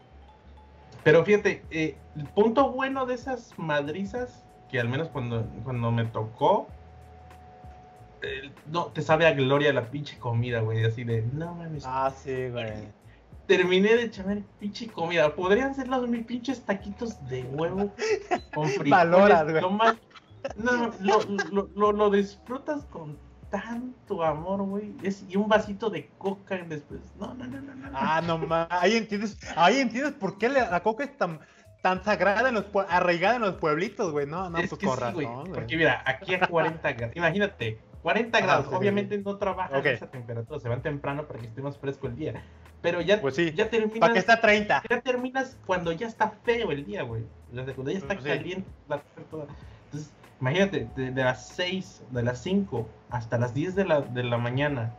[SPEAKER 2] Pero fíjate, eh, el punto bueno de esas madrizas que al menos cuando, cuando me tocó, eh, no, te sabe a gloria la pinche comida, güey, así de, no mames.
[SPEAKER 1] Ah, sí, güey.
[SPEAKER 2] Terminé de echar pinche comida. Podrían ser los mis pinches taquitos de huevo con frijoles. güey. no, lo, lo, lo, lo, disfrutas con tanto amor, güey. Y un vasito de coca después. No, no, no, no. no.
[SPEAKER 1] Ah, no mames. Ahí entiendes, ahí entiendes por qué la coca es tan tan sagrada en los arraigada en los pueblitos, güey, no, no,
[SPEAKER 2] es pues que sí, güey. Porque mira, aquí a 40 grados, imagínate, 40 grados, obviamente no trabajan okay. esa temperatura, se van temprano para que esté más fresco el día. Pero ya,
[SPEAKER 1] pues sí,
[SPEAKER 2] ya terminas.
[SPEAKER 1] Para que está 30.
[SPEAKER 2] Ya terminas cuando ya está feo el día, güey. Cuando ya está caliente la temperatura. Entonces, imagínate, de, las 6, de las 5 hasta las 10 de la, de la mañana,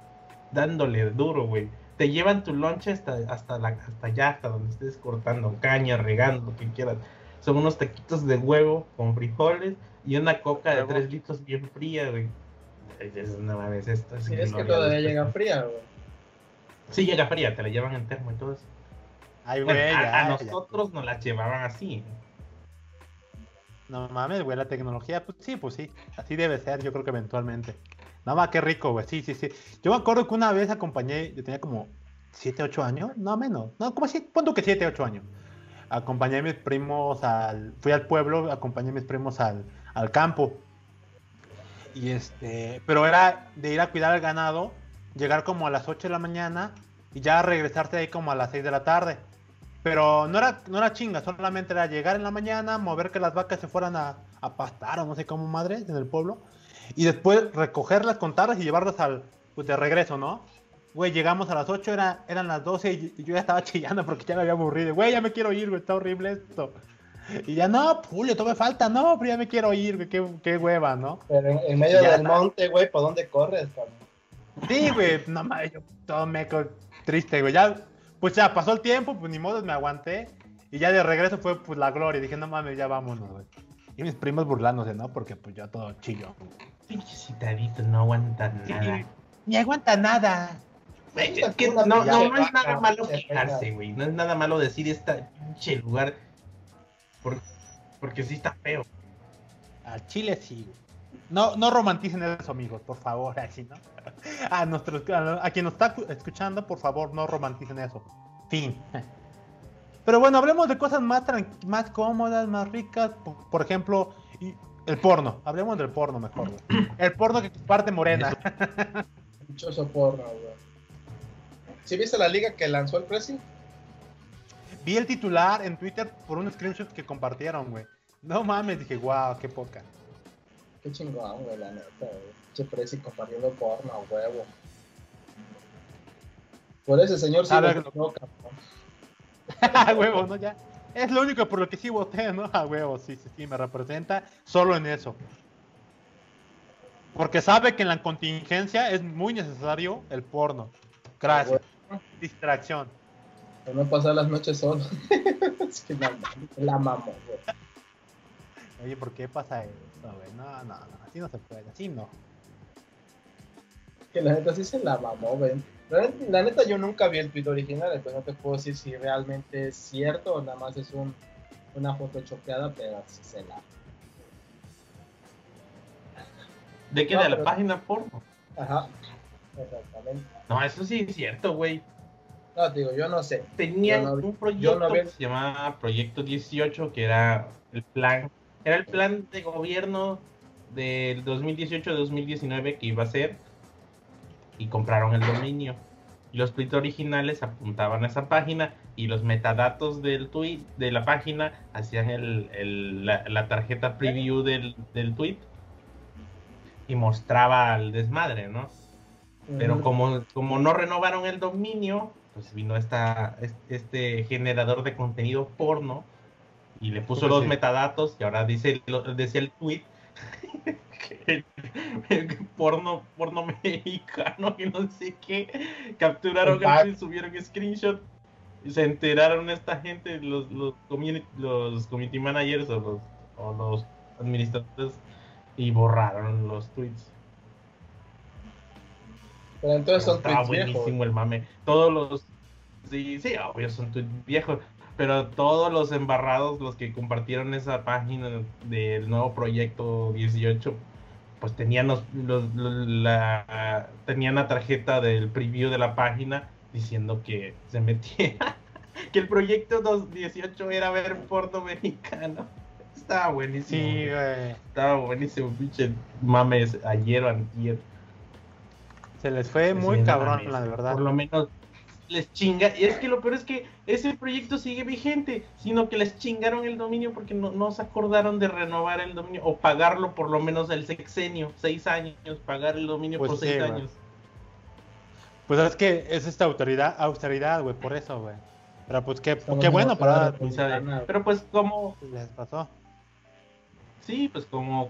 [SPEAKER 2] dándole duro, güey te llevan tu lonche hasta, hasta, la, hasta allá, hasta donde estés cortando caña, regando, lo que quieras. Son unos taquitos de huevo con frijoles y una coca de 3 litros bien fría, güey. Es, no mames, esto
[SPEAKER 3] es. es que todavía llega fría, güey.
[SPEAKER 2] Sí, llega fría, te la llevan en termo y todo eso.
[SPEAKER 1] Ay, güey,
[SPEAKER 2] a, nosotros nos la llevaban así.
[SPEAKER 1] No mames, güey, la tecnología, pues sí, pues sí. Así debe ser, yo creo que eventualmente. No, más qué rico, güey. Sí, sí, sí. Yo me acuerdo que una vez acompañé, yo tenía como 7, 8 años, no menos. No, como así, ¿cuánto que 7, 8 años? Acompañé a mis primos al. Fui al pueblo, acompañé a mis primos al, al campo. Y este. Pero era de ir a cuidar al ganado, llegar como a las 8 de la mañana y ya regresarte ahí como a las 6 de la tarde. Pero no era, no era chinga, solamente era llegar en la mañana, mover que las vacas se fueran a, a pastar o no sé cómo madre en el pueblo y después recogerlas, contarlas y llevarlas al, pues de regreso, ¿no? Güey, llegamos a las 8, era, eran las 12 y yo ya estaba chillando porque ya me había aburrido. Güey, ya me quiero ir, güey, está horrible esto. Y ya, no, Julio, todo me falta, no, pero ya me quiero ir, güey, qué, qué hueva, ¿no?
[SPEAKER 3] Pero en, medio del monte, güey, ¿por dónde corres, cabrón?
[SPEAKER 1] Sí, güey, no mames, yo todo me triste, güey. Ya, pues ya pasó el tiempo, pues ni modo, me aguanté. Y ya de regreso fue pues la gloria. Dije, no mames, ya vámonos, güey. Y mis primos burlándose, ¿no? Porque pues ya todo chillo.
[SPEAKER 2] Pinche citadito, no aguanta nada.
[SPEAKER 1] Ni aguanta nada.
[SPEAKER 2] no, no, no es nada malo quejarse, güey. No es nada malo decir este pinche lugar. porque sí está feo.
[SPEAKER 1] Al Chile sí. No, no romanticen eso, amigos, por favor, así, ¿no? A, nuestros, a, quien nos está escuchando, por favor, no romanticen eso. Fin. Pero bueno, hablemos de cosas más, más cómodas, más ricas. por ejemplo, el porno, hablemos del porno mejor, El porno que parte morena.
[SPEAKER 3] Dichoso porno, güey. ¿Sí viste la liga que lanzó el Presi?
[SPEAKER 1] vi el titular en Twitter por un screenshot que compartieron, güey. No mames, dije, wow, qué poca.
[SPEAKER 3] Qué chingón, güey, la neta, güey. Che Prezi compartiendo porno, huevo. Por ese señor sí
[SPEAKER 1] me lo... huevo, no, ya. Es lo único por lo que sí voté, ¿no? A huevo, sí, sí, sí, me representa solo en eso. Porque sabe que en la contingencia es muy necesario el porno. Gracias. Distracción.
[SPEAKER 3] No pasar las noches solo. es que la, la mamo, güey.
[SPEAKER 1] Oye, ¿por qué pasa eso, güey? No, no, no, así no se puede, así no.
[SPEAKER 3] Que la neta sí se la mamó, güey. La, neta yo nunca vi el tweet original, entonces no te puedo decir si realmente es cierto o nada más es un, una foto choqueada, pero así se la
[SPEAKER 2] ¿De qué? ¿De la página porno?
[SPEAKER 3] Ajá, exactamente.
[SPEAKER 2] No, eso sí es cierto, güey.
[SPEAKER 3] No, digo, yo no sé.
[SPEAKER 2] Tenían un proyecto que se llamaba Proyecto 18, que era el plan, era el plan de gobierno del 2018-2019 que iba a ser, y compraron el dominio. Los tweets originales apuntaban a esa página y los metadatos del tweet, de la página, hacían el, la, tarjeta preview del, del tweet y mostraba al desmadre, ¿no? Pero como, como no renovaron el dominio, pues vino esta, este generador de contenido porno y le puso pues los metadatos y ahora dice decía el tweet que, porno porno mexicano y no sé qué capturaron y subieron screenshot y se enteraron esta gente los los community, los community managers o los, o los administradores y borraron los tweets.
[SPEAKER 3] Pero entonces son Estaba
[SPEAKER 2] buenísimo el mame. Todos los. Sí, sí, obvio, son tweets viejos. Pero todos los embarrados, los que compartieron esa página del nuevo proyecto 18, pues tenían los, la, tenían la tarjeta del preview de la página diciendo que se metía, que el proyecto 18 era ver porno mexicano. Estaba buenísimo. Sí, güey. Estaba buenísimo, pinche mames, ayer o antier.
[SPEAKER 1] Se les fue muy cabrón, la verdad.
[SPEAKER 2] Por lo menos les chinga. Y es que lo peor es que ese proyecto sigue vigente, sino que les chingaron el dominio porque no, no se acordaron de renovar el dominio o pagarlo por lo menos el sexenio, seis años, pagar el dominio por pues seis años.
[SPEAKER 1] Pues es que es esta autoridad, austeridad, güey, por eso, güey. Pero pues qué, qué bueno para...
[SPEAKER 2] Pero pues como...
[SPEAKER 1] Les pasó.
[SPEAKER 2] Sí, pues como,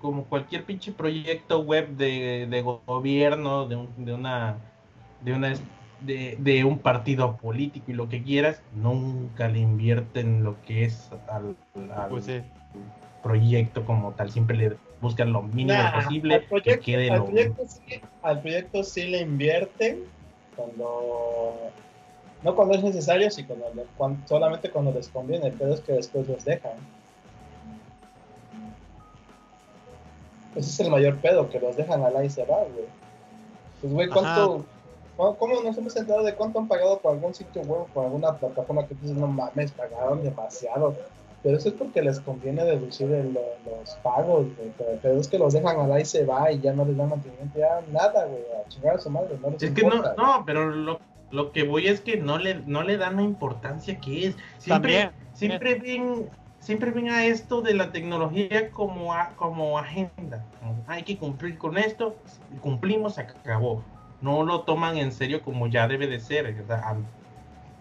[SPEAKER 2] como cualquier pinche proyecto web de, gobierno, de, de una de una de, un partido político y lo que quieras, nunca le invierten lo que es al, pues proyecto como tal, siempre le buscan lo mínimo posible al
[SPEAKER 3] proyecto, al, proyecto sí, al proyecto sí le invierten cuando no cuando es necesario, sino cuando, solamente cuando les conviene, pero es que después los dejan. Ese es el mayor pedo, que los dejan al y se va, güey. Pues, güey, ¿cuánto, ¿cómo nos hemos enterado de cuánto han pagado por algún sitio web, por alguna plataforma que dices, no mames, pagaron demasiado? Pero eso es porque les conviene deducir los pagos, güey. Pero, es que los dejan al y se va y ya no les dan mantenimiento, ya nada, güey, a chingar a su madre. No les
[SPEAKER 2] es que no, no, pero lo, lo, que voy es que no le, no le dan la importancia que es. Siempre, siempre ven siempre ven a esto de la tecnología como, como agenda. Hay que cumplir con esto, cumplimos, se acabó. No lo toman en serio como ya debe de ser.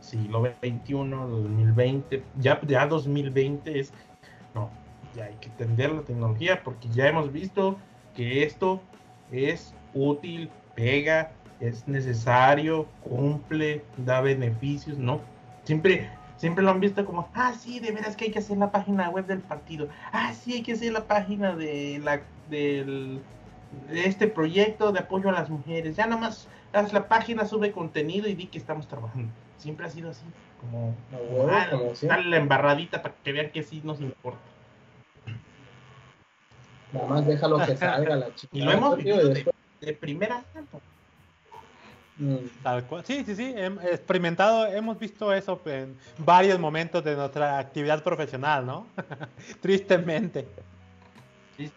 [SPEAKER 2] Siglo XXI, 2020, ya, ya 2020 es, no, ya hay que entender la tecnología porque ya hemos visto que esto es útil, pega, es necesario, cumple, da beneficios, ¿no? Siempre Siempre lo han visto como, ah, sí, de veras que hay que hacer la página web del partido. Ah, sí, hay que hacer la página de la del de este proyecto de apoyo a las mujeres. Ya nomás haz la página, sube contenido y di que estamos trabajando. Siempre ha sido así, como, ah, la embarradita para que vean que sí nos importa.
[SPEAKER 3] Nada más déjalo que salga la chica.
[SPEAKER 2] Y lo hemos visto de, de primera
[SPEAKER 1] Mm. Tal cual. Sí, sí, sí, hemos experimentado, hemos visto eso en varios momentos de nuestra actividad profesional, ¿no? Tristemente.
[SPEAKER 2] Sí, sí,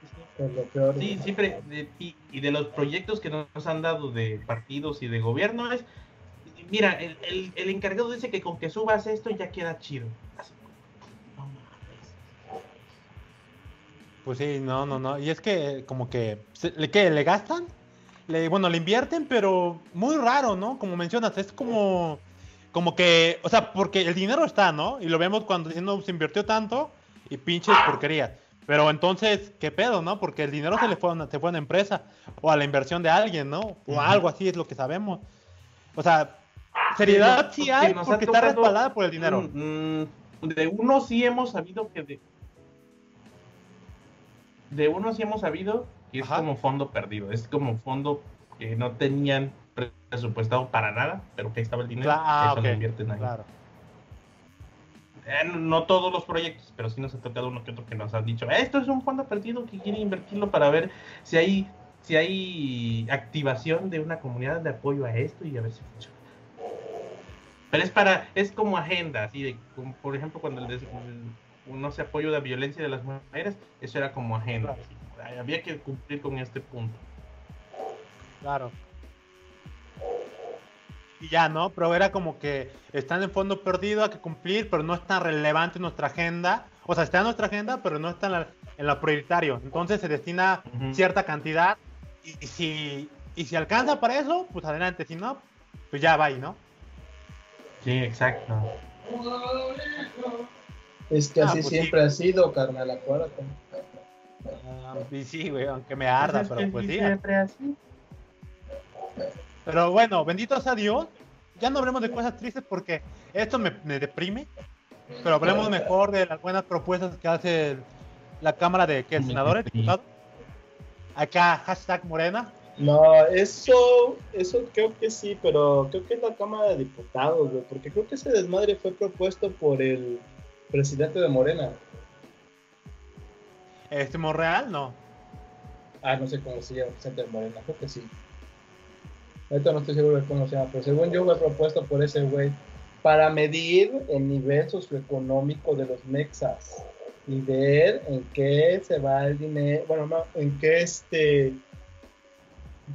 [SPEAKER 2] siempre, y, de los proyectos que nos han dado de partidos y de gobierno es, mira, el, el, el, encargado dice que con que subas esto ya queda chido.
[SPEAKER 1] Pues sí, no, no, no. Y es que como que, ¿le, qué, ¿le gastan? Le, bueno, le invierten, pero muy raro, ¿no? Como mencionas, es como, como que, o sea, porque el dinero está, ¿no? Y lo vemos cuando diciendo se invirtió tanto y pinches porquerías. Pero entonces, ¿qué pedo, no? Porque el dinero se le fue a una, se fue a una empresa o a la inversión de alguien, ¿no? O algo así es lo que sabemos. O sea, seriedad sí hay porque está respaldada por el dinero.
[SPEAKER 2] Mm, de uno sí hemos sabido que de, de uno sí hemos sabido que es como fondo perdido. Es como fondo que no tenían presupuestado para nada, pero que estaba el dinero.
[SPEAKER 1] Ah, eso lo invierten ahí. Claro.
[SPEAKER 2] Eh, no todos los proyectos, pero sí nos ha tocado uno que otro que nos han dicho, esto es un fondo perdido que quiere invertirlo para ver si hay, si hay activación de una comunidad de apoyo a esto y a ver si funciona. Pero es para, es como agenda, así de, por ejemplo, cuando el, no se apoyo de la violencia de las mujeres, eso era como agenda. Había que cumplir con este punto.
[SPEAKER 1] Claro y ya, ¿no? Pero era como que están en fondo perdido, hay que cumplir, pero no es tan relevante en nuestra agenda. O sea, está en nuestra agenda, pero no está en, lo prioritario. Entonces se destina cierta cantidad y, si, y si alcanza para eso, pues adelante. Si no, pues ya va ahí, ¿no?
[SPEAKER 2] Sí, exacto.
[SPEAKER 3] Es que ah, así pues siempre ha sido, carnal, acuérdate.
[SPEAKER 1] Ah, sí, güey, aunque me arda, pues pero pues sí. Siempre así. Pero bueno, bendito sea Dios. Ya no hablemos de cosas tristes porque esto me, deprime. Pero hablemos mejor de las buenas propuestas que hace la Cámara de ¿qué, senadores, diputados. Acá, hashtag Morena.
[SPEAKER 3] No, eso, eso creo que sí, pero creo que es la Cámara de Diputados, porque creo que ese desmadre fue propuesto por el presidente de Morena.
[SPEAKER 1] ¿Este Monreal? No.
[SPEAKER 3] Ah, no sé cómo se llama, presidente de Morena, creo que sí. Ahorita no estoy seguro de cómo se llama, pero según yo fue propuesto por ese güey para medir el nivel socioeconómico de los mexas y ver en qué se va el dinero, bueno, no, en qué este,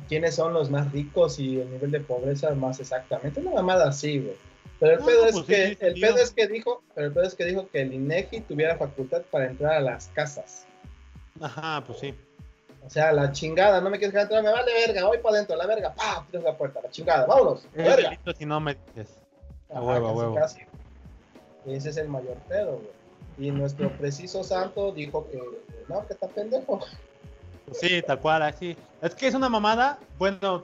[SPEAKER 3] quiénes son los más ricos y el nivel de pobreza más exactamente, una mamada así, güey. Pero el pedo es pues que, el pedo es que dijo, pero el pedo es que dijo que el INEGI tuviera facultad para entrar a las casas.
[SPEAKER 1] Ajá, pues sí.
[SPEAKER 3] O sea, la chingada, no me quieres dejar entrar, me vale verga, voy para adentro, la verga, pa, tienes la puerta, la chingada, vámonos,
[SPEAKER 1] verga. si no me dices. A huevo, a huevo.
[SPEAKER 3] Ese es el mayor pedo, güey. Y nuestro preciso santo dijo que no, que está pendejo.
[SPEAKER 1] Sí, tal cual, así. Es que es una mamada, bueno,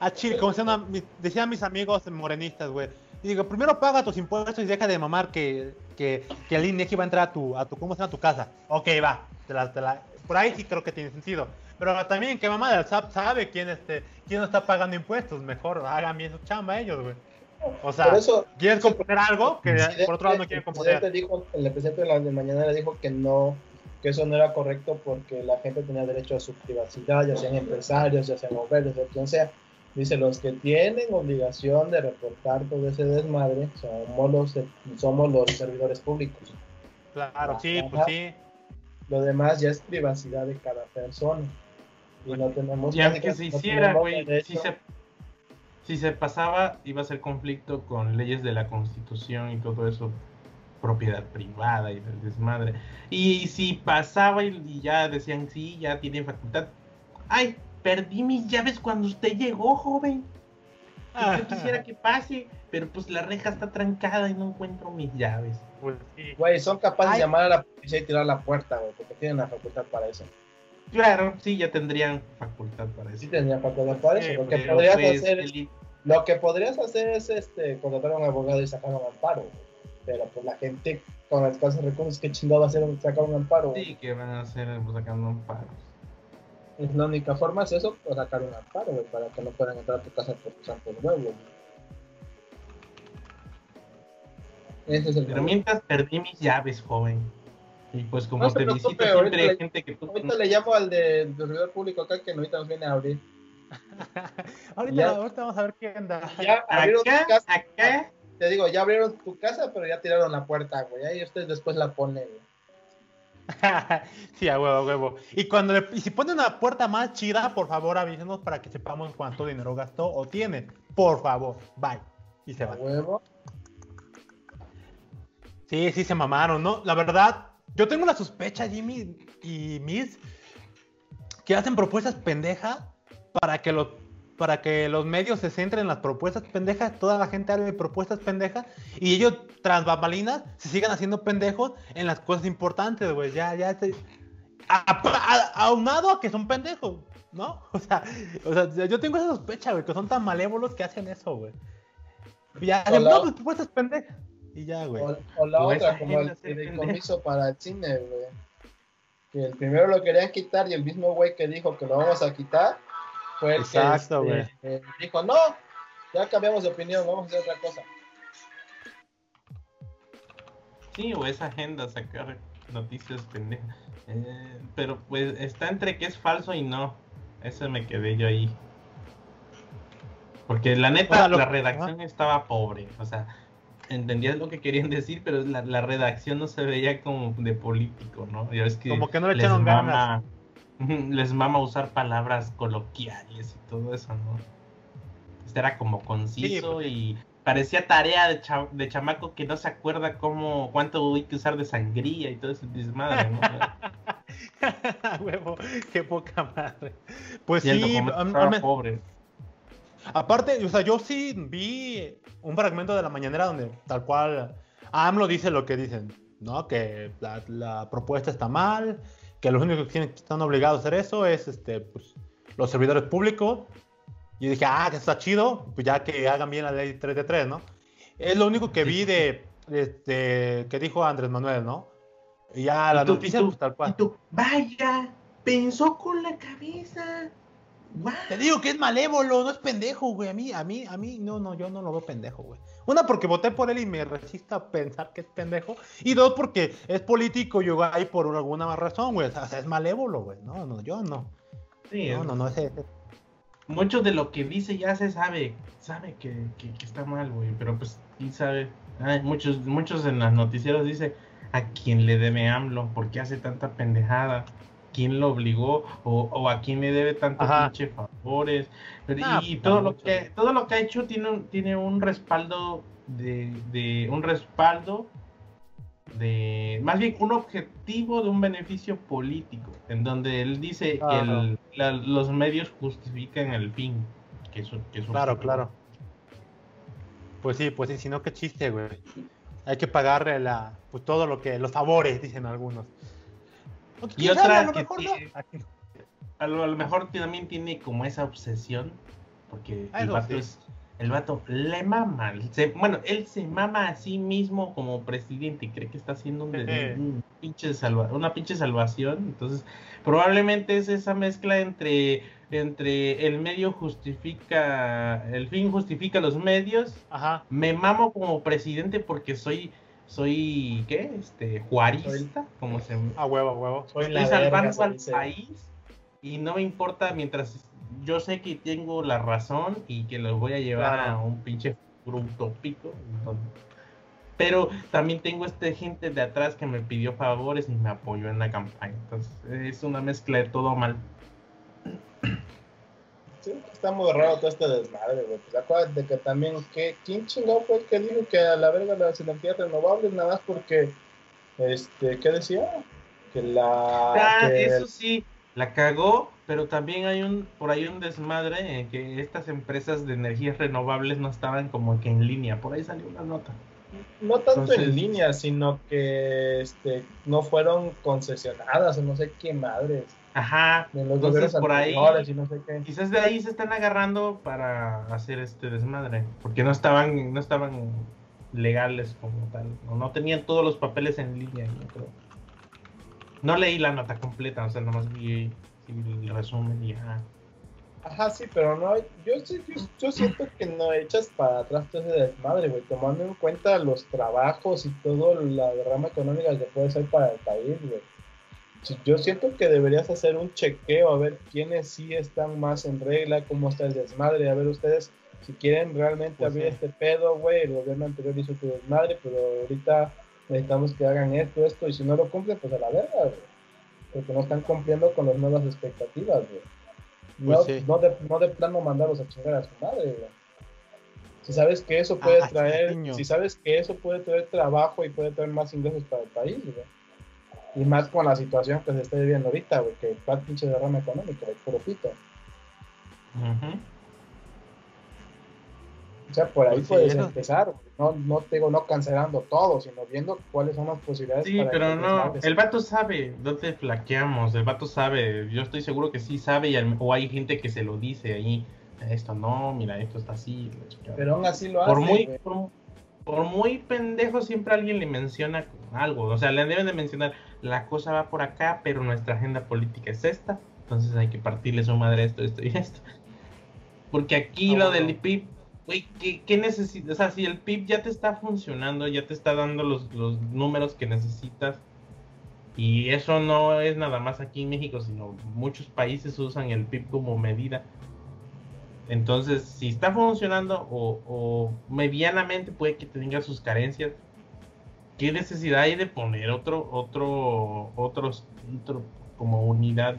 [SPEAKER 1] a Chile, como decían mis amigos morenistas, güey. Y digo, primero paga tus impuestos y deja de mamar que, que, que el INEGI va a entrar a tu, a tu, ¿cómo se llama? A tu casa. Ok, va, te la, te la, por ahí sí creo que tiene sentido. Pero también que mamá del SAP sabe quién, este, quién no está pagando impuestos. Mejor hagan bien su chamba ellos, güey. O sea, eso, ¿quieren componer algo que por otro lado no quieren componer?
[SPEAKER 3] Dijo, el presidente de la de mañana dijo que no, que eso no era correcto porque la gente tenía derecho a su privacidad, ya sean empresarios, ya sean obreros, ya quien sea. Dice, los que tienen obligación de reportar todo ese desmadre somos los, somos los servidores públicos.
[SPEAKER 1] Claro, sí, pues sí.
[SPEAKER 3] Lo demás ya es privacidad de cada persona. Y no tenemos...
[SPEAKER 2] Y aunque se hiciera, güey, si se, si se pasaba, iba a ser conflicto con leyes de la Constitución y todo eso, propiedad privada y el desmadre. Y si pasaba y, ya decían, sí, ya tienen facultad. Ay, perdí mis llaves cuando usted llegó, joven. Yo quisiera que pase, pero pues la reja está trancada y no encuentro mis llaves.
[SPEAKER 3] Pues Güey, son capaces de llamar a la policía y tirar la puerta, güey, porque tienen la facultad para eso.
[SPEAKER 2] Claro, sí, ya tendrían facultad para eso.
[SPEAKER 3] Sí, tendrían facultad para eso. lo que podrías pues, hacer, lo que podrías hacer es este contratar a un abogado y sacar un amparo. Pero pues la gente con escasos recursos, ¿qué chingado va a hacer sacar un amparo?
[SPEAKER 2] Sí, que van a hacer pues, sacando amparos.
[SPEAKER 3] Es la única forma es eso, o sacar un amparo, güey, para que no puedan entrar a tu casa por tu santo huevo.
[SPEAKER 2] Pero mientras perdí mis llaves, joven. Y pues como te visito siempre hay gente que
[SPEAKER 3] tú... Ahorita le llamo al de, servidor público acá que ahorita nos viene a abrir.
[SPEAKER 1] ahorita, ahorita, vamos a ver qué anda.
[SPEAKER 3] Ya abrieron tu casa. Acá. Te digo, ya abrieron tu casa, pero ya tiraron la puerta, güey. Ahí ustedes después la ponen.
[SPEAKER 1] sí, a huevo, a huevo. Y cuando le, y si pone una puerta más chida, por favor avísenos para que sepamos cuánto dinero gastó o tiene. Por favor, bye. Y se va. huevo? Sí, sí, se mamaron, ¿no? La verdad, yo tengo la sospecha, Jimmy y Miss, que hacen propuestas pendejas para que los para que los medios se centren en las propuestas pendejas, toda la gente hable de propuestas pendejas y ellos tras bambalinas se sigan haciendo pendejos en las cosas importantes, güey. Ya, ya se... aunado a que son pendejos, ¿no? O sea, o sea, yo tengo esa sospecha, güey, que son tan malévolos que hacen eso, güey. Ya, no, pues, propuestas pendejas. Y ya, güey.
[SPEAKER 3] O, la otra, como el fideicomiso para el cine, güey. Que el primero lo querían quitar y el mismo güey que dijo que lo vamos a quitar fue el Exacto, que este, dijo, no, ya cambiamos de opinión, vamos a hacer otra cosa.
[SPEAKER 2] Sí, o esa agenda, sacar noticias pendejas. Eh, pero pues está entre que es falso y no. Eso me quedé yo ahí. Porque la neta, la redacción estaba pobre. O sea, entendías lo que querían decir, pero la, la, redacción no se veía como de político, ¿no? Ya que
[SPEAKER 1] como que no le echaron ganas
[SPEAKER 2] les mama usar palabras coloquiales y todo eso, ¿no? Este era como conciso y parecía tarea de, de, chamaco que no se acuerda cómo cuánto hay que usar de sangría y todo ese desmadre, ¿no?
[SPEAKER 1] Huevo, qué poca madre. Pues sí, pobre. Aparte, o sea, yo sí vi un fragmento de la mañanera donde tal cual AMLO dice lo que dicen, ¿no? Que la, la propuesta está mal, que los únicos que están obligados a hacer eso es este, pues, los servidores públicos. Y dije, ah, que está chido, pues ya que hagan bien la ley 3 de 3, ¿no? Es lo único que vi de, este, que dijo Andrés Manuel, ¿no? Y ya la noticia, pues tal cual.
[SPEAKER 3] vaya, pensó con la cabeza.
[SPEAKER 1] Te digo que es malévolo, no es pendejo, güey. A mí, a mí, a mí, no, no, yo no lo veo pendejo, güey. Una, porque voté por él y me resisto a pensar que es pendejo. Y dos, porque es político y yo ahí por alguna razón, güey. O sea, es malévolo, güey. No, no, yo no. Sí, no, no, no, es,
[SPEAKER 2] Mucho de lo que dice ya se sabe, sabe que, que, está mal, güey. Pero pues, ¿quién sabe? muchos, muchos en las noticieros dice a quién le debe AMLO, por qué hace tanta pendejada quién lo obligó o, a quién le debe tantos pinche favores. y, pues, todo lo que todo lo que ha hecho tiene un, tiene un respaldo de, un respaldo de más bien un objetivo de un beneficio político en donde él dice que los medios justifican el fin que eso, que
[SPEAKER 1] claro claro. Pues sí pues sí si no qué chiste güey. Hay que pagarle la pues todo lo que los favores dicen algunos
[SPEAKER 2] y otra que a, lo mejor también tiene como esa obsesión, porque el vato es el vato le mama, bueno, él se mama a sí mismo como presidente y cree que está haciendo un, pinche una pinche salvación, entonces probablemente es esa mezcla entre entre el medio justifica, el fin justifica los medios, me mamo como presidente porque soy soy, ¿qué? Este, juarista, como se...
[SPEAKER 1] A huevo, a huevo.
[SPEAKER 2] Soy Estoy salvando al país y no me importa mientras yo sé que tengo la razón y que lo voy a llevar a un pinche grupo utópico. pero también tengo este gente de atrás que me pidió favores y me apoyó en la campaña. Entonces es una mezcla de todo mal
[SPEAKER 3] está muy raro todo este desmadre, güey. Pues acuérdate que también, que, ¿quién chingado fue el que dijo que a la verga las energías renovables nada más porque, este, ¿qué decía? Que la...
[SPEAKER 2] Ah, eso sí, la cagó, pero también hay un, por ahí un desmadre en que estas empresas de energías renovables no estaban como que en línea, por ahí salió una nota.
[SPEAKER 3] No tanto en línea, sino que este, no fueron concesionadas o no sé qué madres.
[SPEAKER 2] Ajá, entonces por ahí, quizás de ahí se están agarrando para hacer este desmadre, porque no estaban, no estaban legales como tal, no, no tenían todos los papeles en línea, no creo. No leí la nota completa, o sea, nomás vi el resumen y
[SPEAKER 3] ajá. Ajá, sí, pero no, yo, yo, yo siento que no echas para atrás todo ese desmadre, güey, tomando en cuenta los trabajos y todo la derrama económica que puede ser para el país, güey yo siento que deberías hacer un chequeo a ver quiénes sí están más en regla, cómo está el desmadre, a ver ustedes si quieren realmente pues abrir este pedo, güey, el gobierno anterior hizo tu desmadre, pero ahorita necesitamos que hagan esto, esto, y si no lo cumplen, pues a la verga, porque no están cumpliendo con las nuevas expectativas, No, pues no, de, no de plano mandarlos a chingar a su madre, Si sabes que eso puede ah, traer, si sabes que eso puede traer trabajo y puede traer más ingresos para el país, Y más con la situación que se está viviendo ahorita, güey, que está pinche derrama económica, el puro pito. O sea, por ahí pues puedes empezar. No, no te digo no cancelando todo, sino viendo cuáles son las posibilidades.
[SPEAKER 2] Sí, pero no, el vato sabe dónde flaqueamos, el vato sabe, yo estoy seguro que sí sabe, y o hay gente que se lo dice ahí, esto no, mira, esto está así.
[SPEAKER 3] Pero aún así lo
[SPEAKER 2] por Muy, por, muy pendejo siempre alguien le menciona algo, o sea, le deben de mencionar, la cosa va por acá, pero nuestra agenda política es esta, entonces hay que partirle su madre esto, esto y esto. Porque aquí lo del PIB güey, ¿qué, qué necesitas? O sea, si el PIB ya te está funcionando, ya te está dando los, los números que necesitas, y eso no es nada más aquí en México, sino muchos países usan el PIB como medida. Entonces, si está funcionando o, medianamente puede que tenga sus carencias, ¿qué necesidad hay de poner otro, otro, otros, otro como unidad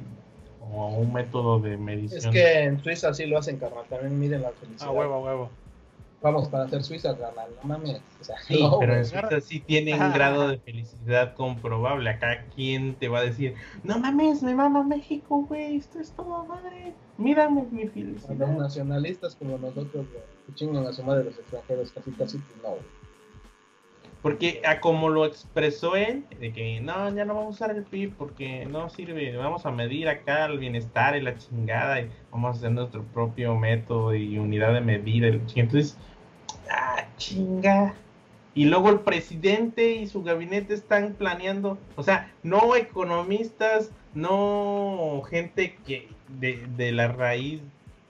[SPEAKER 2] o un método de medición.
[SPEAKER 3] Es que en Suiza sí lo hacen, carnal. También miden la felicidad.
[SPEAKER 1] A huevo, a huevo.
[SPEAKER 3] Vamos, para hacer Suiza, carnal, no mames. O sea,
[SPEAKER 2] sí, pero en Suiza sí tiene un grado de felicidad comprobable. Acá, ¿quién te va a decir? No mames, me mama México, güey. Esto es todo madre. Mírame mi felicidad.
[SPEAKER 3] Los nacionalistas como nosotros, que chingan a su madre los extranjeros, casi casi, no,
[SPEAKER 2] porque a como lo expresó él, de que no, ya no vamos a usar el PIB porque no sirve, vamos a medir acá el bienestar y la chingada y vamos a hacer nuestro propio método y unidad de medida. Entonces, ah, chinga. Y luego el presidente y su gabinete están planeando, o sea, no economistas, no gente que de, de la raíz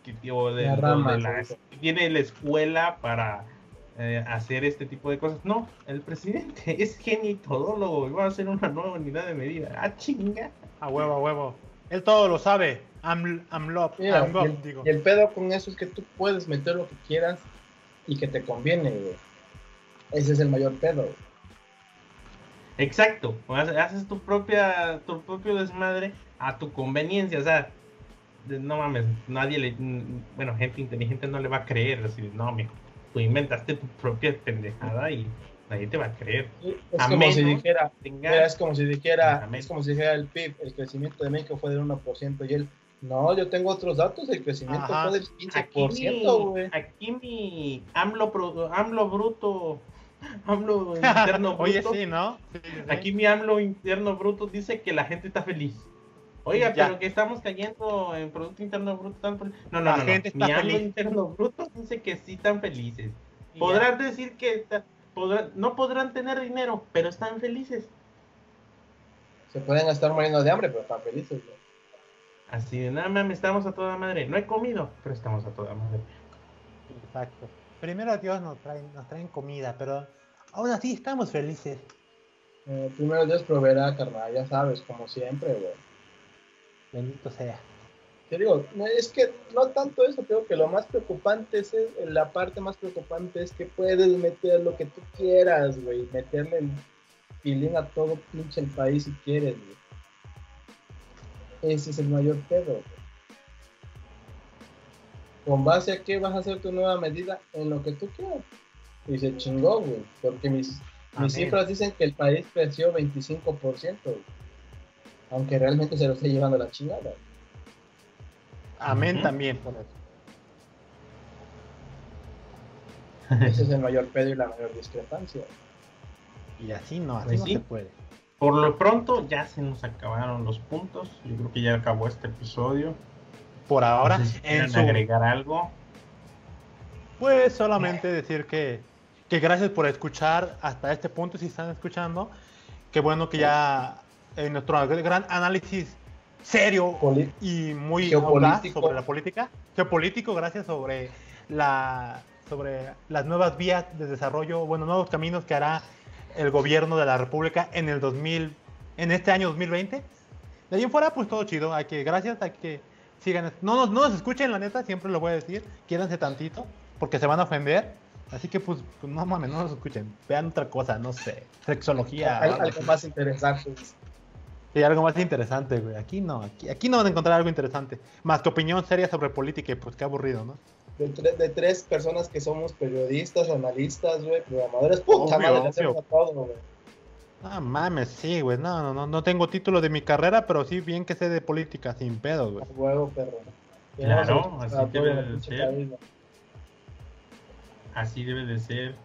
[SPEAKER 2] que, o de, la, que tiene la escuela para eh, hacer este tipo de cosas. No, el presidente es genio y todólogo y va a hacer una nueva unidad de medida. ¡Ah, chinga!
[SPEAKER 1] A huevo, a huevo. Él todo lo sabe. I'm, I'm love,
[SPEAKER 3] y, el, pedo con eso es que tú puedes meter lo que quieras y que te conviene, Ese es el mayor pedo.
[SPEAKER 2] Exacto. Haces tu propia, tu propio desmadre a tu conveniencia. O sea, no mames, nadie le, bueno, gente inteligente no le va a creer. Así, no, mijo tú inventaste tu propia pendejada y nadie te va a creer.
[SPEAKER 3] Es como si dijera, es como si dijera, es como si dijera el PIB, el crecimiento de México fue del 1% y él, no, yo tengo otros datos, el crecimiento fue del 15%, güey.
[SPEAKER 2] Aquí mi AMLO, AMLO bruto, AMLO interno bruto.
[SPEAKER 1] Oye, sí, ¿no?
[SPEAKER 2] Aquí mi AMLO interno bruto dice que la gente está feliz. Oiga, pero que estamos cayendo en Producto Interno Bruto. No, no, no. Mi AMLO interno bruto dice que sí están felices. Podrán decir que no podrán tener dinero, pero están felices.
[SPEAKER 3] Se pueden estar muriendo de hambre, pero están felices.
[SPEAKER 2] Así de nada, me estamos a toda madre. No he comido, pero estamos a toda madre.
[SPEAKER 1] Exacto. Primero Dios nos trae, nos traen comida, pero aún así estamos felices.
[SPEAKER 3] Eh, primero Dios proveerá, carnal, ya sabes, como siempre, güey.
[SPEAKER 1] Bendito sea.
[SPEAKER 3] Te digo, es que no tanto eso, creo que lo más preocupante es, la parte más preocupante es que puedes meter lo que tú quieras, güey, meterle el pilín a todo pinche el país si quieres, güey. Ese es el mayor pedo, güey. ¿Con base a qué vas a hacer tu nueva medida? En lo que tú quieras. Y se chingó, güey, porque mis, mis cifras dicen que el país creció 25%, güey aunque realmente se lo esté llevando la chingada.
[SPEAKER 1] Amén también por eso.
[SPEAKER 3] Ese es el mayor pedo y la mayor discrepancia.
[SPEAKER 1] Y así no, así pues no se puede.
[SPEAKER 2] Por lo pronto ya se nos acabaron los puntos. Yo creo que ya acabó este episodio.
[SPEAKER 1] Por ahora,
[SPEAKER 2] en agregar algo.
[SPEAKER 1] Pues solamente decir que, que gracias por escuchar hasta este punto, si están escuchando. Qué bueno que ya en nuestro gran análisis serio y muy audaz sobre la política, geopolítico, gracias sobre la sobre las nuevas vías de desarrollo, bueno, nuevos caminos que hará el gobierno de la República en el 2000, en este año 2020. De ahí en fuera, pues todo chido. Hay que, gracias, hay que sigan. No nos, no nos escuchen, la neta, siempre lo voy a decir. Quédense tantito, porque se van a ofender. Así que pues, no mames, no los escuchen. Vean otra cosa, no sé. Sexología.
[SPEAKER 3] algo más interesante.
[SPEAKER 1] Sí, algo más interesante, güey. Aquí no, aquí, aquí no van a encontrar algo interesante. Más tu opinión seria sobre política y pues qué aburrido, ¿no?
[SPEAKER 3] De, tres personas que somos periodistas, analistas, güey, programadores, puta madre, hacemos todo, güey.
[SPEAKER 1] Ah, mames, sí, güey. No, no, no, no tengo título de mi carrera, pero sí bien que sé de política, sin pedo, güey.
[SPEAKER 3] Huevo, perro.
[SPEAKER 2] Claro, así debe de ser. Así debe de ser.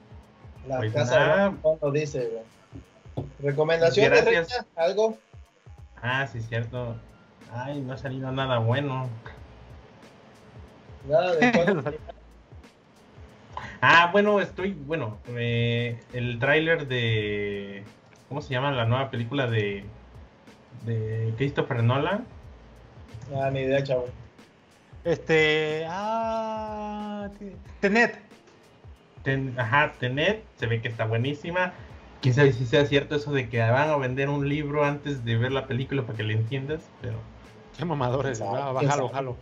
[SPEAKER 3] La pues casa de dice, güey. ¿Recomendaciones, Reina? ¿Algo?
[SPEAKER 2] Ah, sí, cierto. Ay, no ha salido nada bueno.
[SPEAKER 3] Nada de
[SPEAKER 2] Ah, bueno, estoy, bueno, eh, el tráiler de, ¿cómo se llama la nueva película de, de Christopher Nolan?
[SPEAKER 3] Ah, ni idea, chavo.
[SPEAKER 1] Este, ah, Tenet.
[SPEAKER 2] ajá, Tenet, se ve que está buenísima. Quién sabe si sea cierto eso de que van a vender un libro antes de ver la película para que le entiendas, pero...
[SPEAKER 1] Qué mamadores, ah, bájalo, bájalo.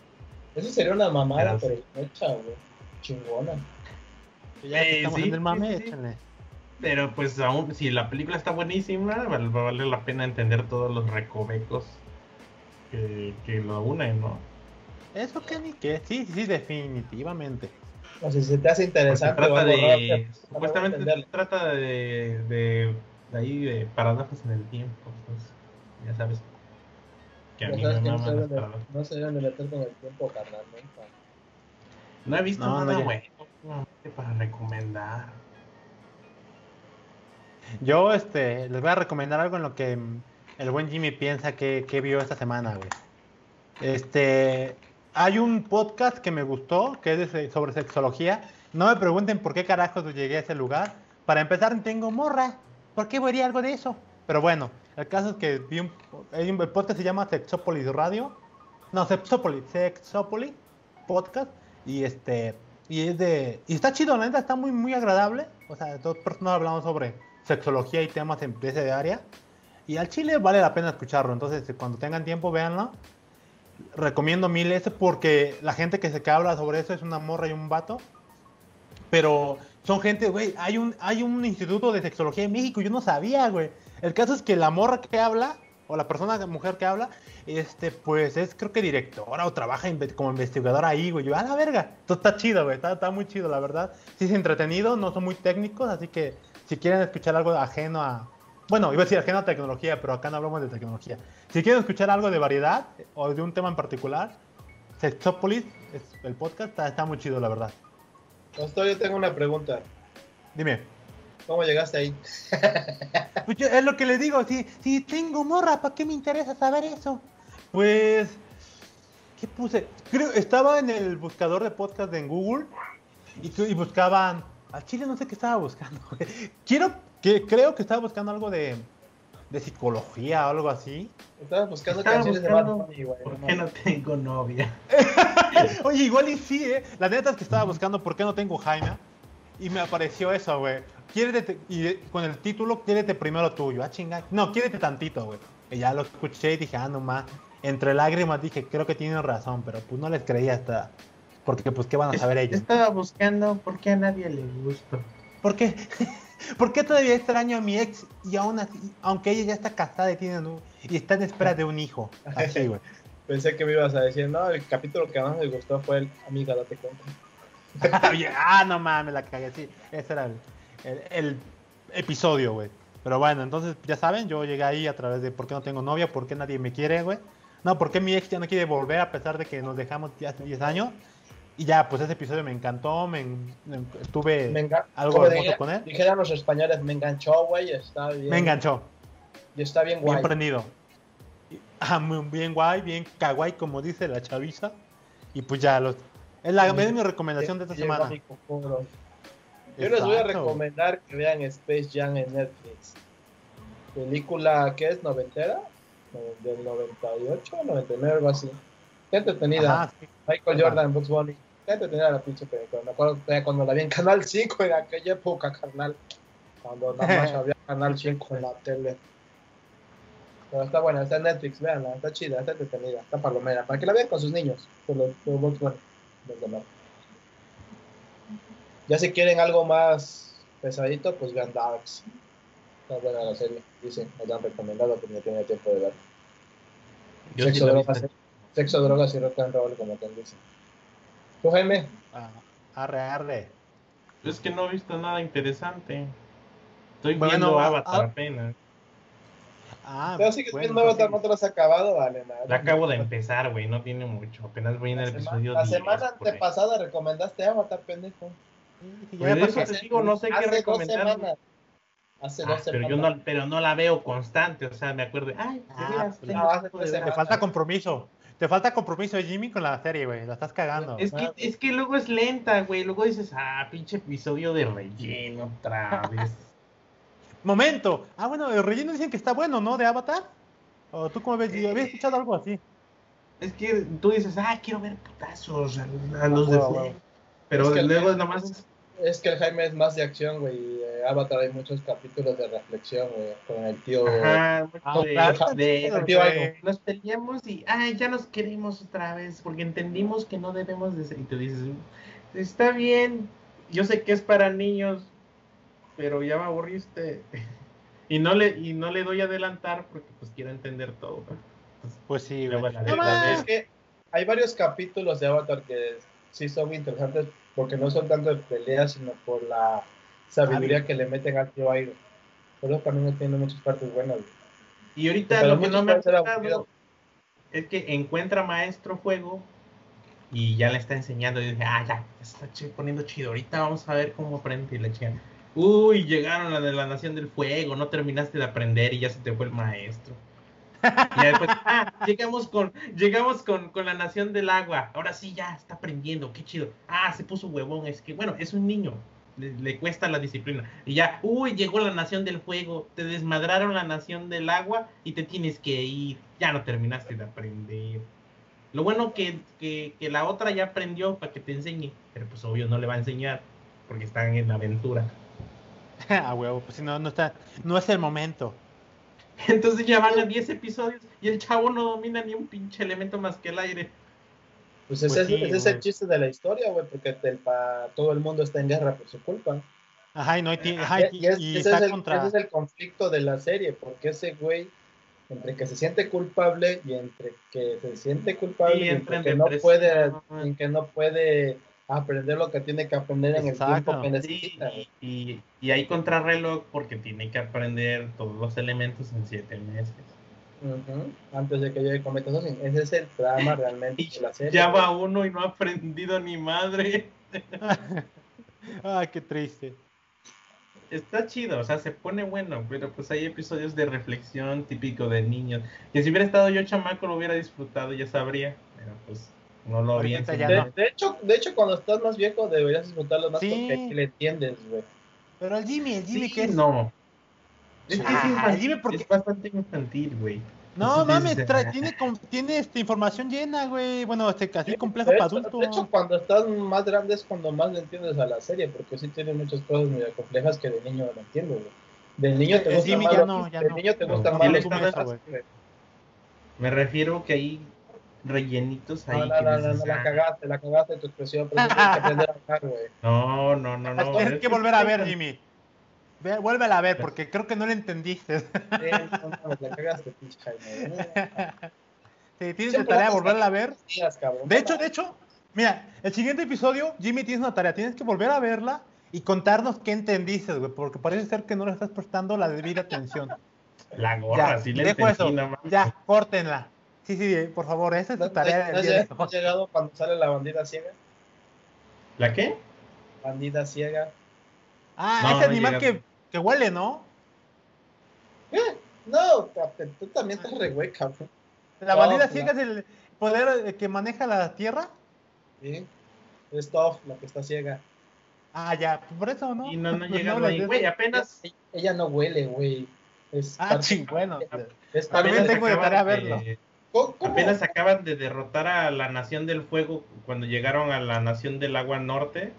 [SPEAKER 3] Eso sería una mamada, pero, hecha, güey. Chingona.
[SPEAKER 1] Ya eh, estamos en el mame, échenle.
[SPEAKER 2] Pero pues aún, si la película está buenísima, va, a valer la pena entender todos los recovecos que, que lo unen, ¿no?
[SPEAKER 1] Eso que ni que, sí, sí, definitivamente.
[SPEAKER 3] O sea, si se te hace interesante.
[SPEAKER 2] Trata de, supuestamente trata de, de, de, ahí de paradojas en el tiempo. Pues, ya sabes.
[SPEAKER 3] Que a mí me maman las No se deben de meter con el tiempo, carnal.
[SPEAKER 2] No he visto nada bueno para recomendar.
[SPEAKER 1] Yo este, les voy a recomendar algo en lo que el buen Jimmy piensa que, que vio esta semana, güey. Este, hay un podcast que me gustó, que es sobre sexología. No me pregunten por qué carajos llegué a ese lugar. Para empezar, tengo morra. ¿Por qué vería algo de eso? Pero bueno, el caso es que vi un, hay un podcast se llama Sexopolis Radio. No, Sexopolis, Sexopolis Podcast. Y este, y es de, y está chido, la neta está muy, muy agradable. O sea, dos personas hablamos sobre sexología y temas en de área. Y al chile vale la pena escucharlo. Entonces, cuando tengan tiempo, véanlo recomiendo mil ese porque la gente que se que habla sobre eso es una morra y un vato. Pero son gente, güey, hay un, hay un instituto de sexología en México, yo no sabía, güey. El caso es que la morra que habla, o la persona, mujer que habla, este, pues es creo que directora o trabaja como investigadora ahí, güey. Yo, a la verga. Esto está chido, güey, está, está muy chido, la verdad. Sí es entretenido, no son muy técnicos, así que si quieren escuchar algo ajeno a, bueno, iba a decir ajeno a tecnología, pero acá no hablamos de tecnología. Si quieren escuchar algo de variedad o de un tema en particular, Sexopolis, el podcast, está, muy chido, la verdad.
[SPEAKER 3] Pastor, yo tengo una pregunta.
[SPEAKER 1] Dime.
[SPEAKER 3] ¿Cómo llegaste ahí?
[SPEAKER 1] Pues es lo que les digo, si, si tengo morra, ¿para qué me interesa saber eso? Pues, ¿qué puse? Creo, estaba en el buscador de podcast en Google y, y buscaban, al chile no sé qué estaba buscando. Quiero, que, creo que estaba buscando algo de, de psicología o algo así.
[SPEAKER 3] Estaba buscando canciones de Bad Bunny,
[SPEAKER 2] ¿Por qué no tengo novia?
[SPEAKER 1] Oye, igual y sí, ¿eh? La neta es que estaba buscando por qué no tengo Jaime. Y me apareció eso, güey. y con el título, quiérete primero tuyo. Ah, chinga. No, quiérete tantito, güey. Y ya lo escuché y dije, ah, no más. Entre lágrimas dije, creo que tienen razón, pero pues no les creía hasta. Porque, pues, ¿qué van a saber ellos?
[SPEAKER 3] Estaba buscando por qué a nadie le gusta.
[SPEAKER 1] ¿Por qué? ¿Por qué todavía extraño a mi ex y aún así, aunque ella ya está casada y tiene y está en espera de un hijo? Así, güey.
[SPEAKER 3] Pensé que me ibas a decir, no, el capítulo que más me gustó fue el Amiga, date cuenta.
[SPEAKER 1] ah, no mames, la cagué, sí. Ese era el, episodio, güey. Pero bueno, entonces ya saben, yo llegué ahí a través de por qué no tengo novia, por qué nadie me quiere, güey. No, por qué mi ex ya no quiere volver a pesar de que nos dejamos ya hace 10 años. Y ya, pues ese episodio me encantó, me, estuve algo hermoso con él.
[SPEAKER 3] Dijeron los españoles, me enganchó, güey, está bien.
[SPEAKER 1] Me enganchó.
[SPEAKER 3] Y está bien guay.
[SPEAKER 1] Bien prendido. Ah, bien guay, bien kawaii, como dice la chaviza. Y pues ya, los, es, la, es mi recomendación de esta semana.
[SPEAKER 3] Yo les voy a recomendar que vean Space Jam en Netflix. Película que es noventera, del 98, 99, algo así. Qué entretenida. Michael Jordan, Bugs Bunny. Qué entretenida la pinche película. Me acuerdo que cuando la vi en Canal 5 en aquella época, carnal. Cuando nada más había Canal 5 en la tele. Pero está buena, está en Netflix, véanla, está chida, está entretenida, está palomera. Para que la vean con sus niños, por los, por Bugs Bunny. Ya si quieren algo más pesadito, pues vean Darks. Está buena la serie, dicen, nos han recomendado, pero no tiene tiempo de ver. Sexo, drogas, sexo, drogas y rock and roll, como te dicen. ¿Tú, Jaime?
[SPEAKER 1] Ah, arre, arre.
[SPEAKER 2] Es que no he visto nada interesante. Estoy viendo Avatar apenas.
[SPEAKER 3] Ah, Pero sigues viendo Avatar, no te lo has acabado, vale, nada.
[SPEAKER 2] La acabo de empezar, güey, no tiene mucho. Apenas voy en el episodio
[SPEAKER 3] La semana antepasada recomendaste Avatar, pendejo.
[SPEAKER 2] Pues eso te digo, no sé qué recomendar. Hace dos ah, pero yo no, pero no la veo constante, o sea, me acuerdo, ay, ah,
[SPEAKER 1] pues te falta compromiso. Te falta compromiso, Jimmy, con la serie, güey. La estás cagando.
[SPEAKER 2] Es que, es que luego es lenta, güey. Luego dices, ah, pinche episodio de relleno otra vez.
[SPEAKER 1] Momento. Ah, bueno, el relleno dicen que está bueno, ¿no? De Avatar. ¿O tú cómo ves? Yo había escuchado algo así.
[SPEAKER 2] Es que tú dices, ah, quiero ver putazos a, los de Pero luego nomás
[SPEAKER 3] es que el Jaime es más de acción, güey. Eh, Avatar hay muchos capítulos de reflexión, güey, con el tío.
[SPEAKER 2] Ajá, de, tío Nos peleamos y ay, ya nos queremos otra vez porque entendimos que no debemos de ser. Y tú dices, está bien, yo sé que es para niños, pero ya me aburriste. y no le y no le doy a adelantar porque pues quiero entender todo.
[SPEAKER 1] Pues sí,
[SPEAKER 3] güey. es que hay varios capítulos de Avatar que sí son interesantes porque no son tanto de peleas, sino por la sabiduría que le meten al tío Airo. Por eso también tiene muchas partes buenas.
[SPEAKER 2] Y ahorita lo que no me ha gustado es que encuentra maestro fuego y ya le está enseñando y dice, ah, ya, está poniendo chido, ahorita vamos a ver cómo aprende y le chingan. Uy, llegaron a de la Nación del Fuego, no terminaste de aprender y ya se te fue el maestro. Y después, ah, llegamos con, llegamos con, con, la nación del agua. Ahora sí, ya está aprendiendo, qué chido. Ah, se puso huevón, es que, bueno, es un niño, le, cuesta la disciplina. Y ya, uy, llegó la nación del fuego, te desmadraron la nación del agua y te tienes que ir. Ya no terminaste de aprender. Lo bueno que, que, que la otra ya aprendió para que te enseñe, pero pues obvio no le va a enseñar porque están en la aventura.
[SPEAKER 1] Ah, huevo, pues si no, no está, no es el momento.
[SPEAKER 2] Entonces ya van a 10 episodios y el chavo no domina ni un pinche elemento más que el aire.
[SPEAKER 3] Pues ese, pues es el chiste de la historia, güey, porque todo el mundo está en guerra por su culpa.
[SPEAKER 1] Ajá, y no hay,
[SPEAKER 3] y, ese, es el, contra... ese, es el, conflicto de la serie, porque ese güey, entre que se siente culpable y entre que se siente culpable y, entre que no puede, en que no puede aprender lo que tiene que aprender en el tiempo que necesita.
[SPEAKER 2] y, y, hay contrarreloj porque tiene que aprender todos los elementos en siete meses.
[SPEAKER 3] Antes de que llegue Cometa Ese es el drama realmente de la serie.
[SPEAKER 2] Ya va uno y no ha aprendido ni madre.
[SPEAKER 1] Ay, qué triste.
[SPEAKER 2] Está chido, o sea, se pone bueno, pero pues hay episodios de reflexión típico de niños. Que si hubiera estado yo chamaco lo hubiera disfrutado, ya sabría, pero pues no lo vi.
[SPEAKER 3] De, de, hecho, de hecho, cuando estás más viejo deberías disfrutarlo más porque le entiendes, güey.
[SPEAKER 1] Pero el Jimmy, el Jimmy, ¿qué es?
[SPEAKER 2] No. Es que ah, es, Jimmy porque... es bastante infantil, güey.
[SPEAKER 1] No, mames, tiene, tiene esta información llena, güey. Bueno, este, casi complejo para adultos.
[SPEAKER 3] De hecho, cuando estás más grande es cuando más le entiendes a la serie, porque sí tiene muchas cosas muy complejas que de niño no entiendo, güey. De niño te gusta más. Ya no, ya de niño te gusta más.
[SPEAKER 2] Me refiero que ahí rellenitos ahí.
[SPEAKER 3] No, no, no, no, la cagaste, la cagaste tu expresión, pero tienes que aprender a
[SPEAKER 2] hablar, güey. No, no, no, no.
[SPEAKER 1] Tienes que volver a ver, Jimmy. Ve, vuélvela a ver, porque creo que no le entendiste. Sí, no, no, la cagaste, pinche Jaime. Sí, tienes la tarea de volverla a ver. De hecho, de hecho, mira, el siguiente episodio, Jimmy, tienes una tarea, tienes que volver a verla y contarnos qué entendiste, güey, porque parece ser que no le estás prestando la debida atención.
[SPEAKER 2] La gorra, ya, sí le
[SPEAKER 1] dejo eso. Ya, córtenla. Sí, sí, por favor, esa es tu tarea.
[SPEAKER 3] ¿No has llegado cuando sale la bandida ciega?
[SPEAKER 2] ¿La qué?
[SPEAKER 3] Bandida ciega.
[SPEAKER 1] Ah, ese animal que, que, huele, ¿no?
[SPEAKER 3] ¿Qué? No, tú también estás re güey, cabrón.
[SPEAKER 1] ¿La bandida ciega es el poder eh, que maneja la tierra?
[SPEAKER 3] Sí. Es Toph la que está ciega.
[SPEAKER 1] Ah, ya, por eso, ¿no?
[SPEAKER 2] Y no, no llega ahí, güey, apenas.
[SPEAKER 3] Ella, no huele, güey.
[SPEAKER 1] ah, sí, bueno. También tengo de tarea verlo.
[SPEAKER 2] Apenas acaban de derrotar a la Nación del Fuego cuando llegaron a la Nación del Agua Norte,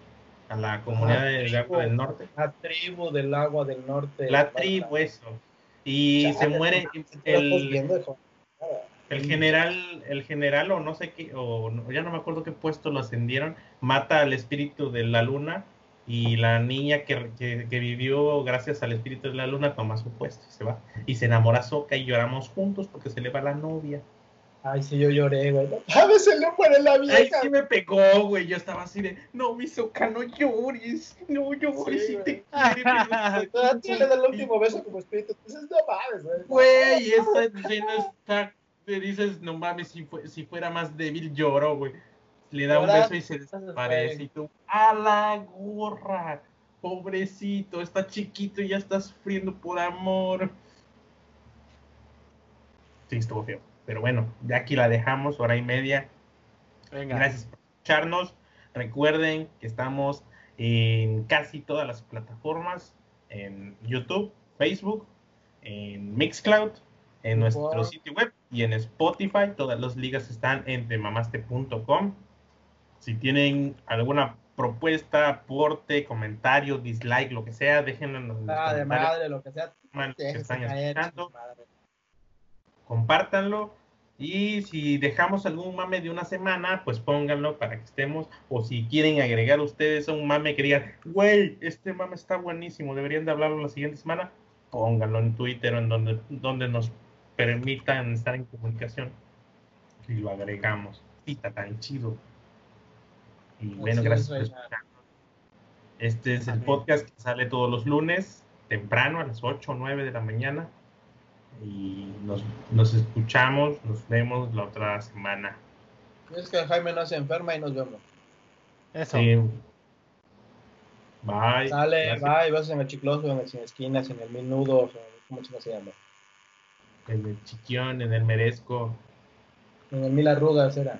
[SPEAKER 2] a la comunidad del Agua del Norte.
[SPEAKER 3] La tribu del Agua del Norte.
[SPEAKER 2] La tribu, eso. Y se muere el, el general, el general o no sé qué, o ya no me acuerdo qué puesto lo ascendieron, mata al espíritu de la luna y la niña que, que, vivió gracias al espíritu de la luna toma su puesto y se va. Y se enamora Soca y lloramos juntos porque se le va la novia.
[SPEAKER 3] Ay, sí, yo lloré, güey. A veces le muere la vieja. Ay,
[SPEAKER 2] sí me pegó, güey. Yo estaba así de, no, mi Soca, no llores. No llores sí, te
[SPEAKER 3] quiere. le el último beso como espíritu. Entonces, no mames, güey.
[SPEAKER 2] Güey, esa escena está... Te dices, no mames, si, si fuera más débil lloro, güey le da un beso y se desaparece. Y tú, a la gorra, pobrecito, está chiquito y ya está sufriendo por amor. Sí, estuvo feo. Pero bueno, ya aquí la dejamos, hora y media. Gracias por escucharnos. Recuerden que estamos en casi todas las plataformas, en YouTube, Facebook, en Mixcloud, en nuestro sitio web y en Spotify. Todas las ligas están en demamaste.com. Si tienen alguna propuesta, aporte, comentario, dislike, lo que sea, déjenlo en los
[SPEAKER 3] ah, de madre, lo que sea.
[SPEAKER 2] Compártanlo. Y si dejamos algún mame de una semana, pues pónganlo para que estemos. O si quieren agregar ustedes a un mame que digan, güey, este mame está buenísimo, deberían de hablarlo la siguiente semana, pónganlo en Twitter o en donde, donde nos permitan estar en comunicación. Y lo agregamos. está tan chido. Y bueno, gracias por Este es el podcast que sale todos los lunes, temprano, a las 8 o 9 de la mañana. Y nos, nos escuchamos, nos vemos la otra semana.
[SPEAKER 3] Es que Jaime no se enferma y nos vemos.
[SPEAKER 1] Eso.
[SPEAKER 2] Bye.
[SPEAKER 3] Sale, bye. Vas en el chicloso, en el sin esquinas, en el mil nudos, ¿cómo se llama?
[SPEAKER 2] En el chiquión, en el merezco.
[SPEAKER 3] En el mil arrugas era.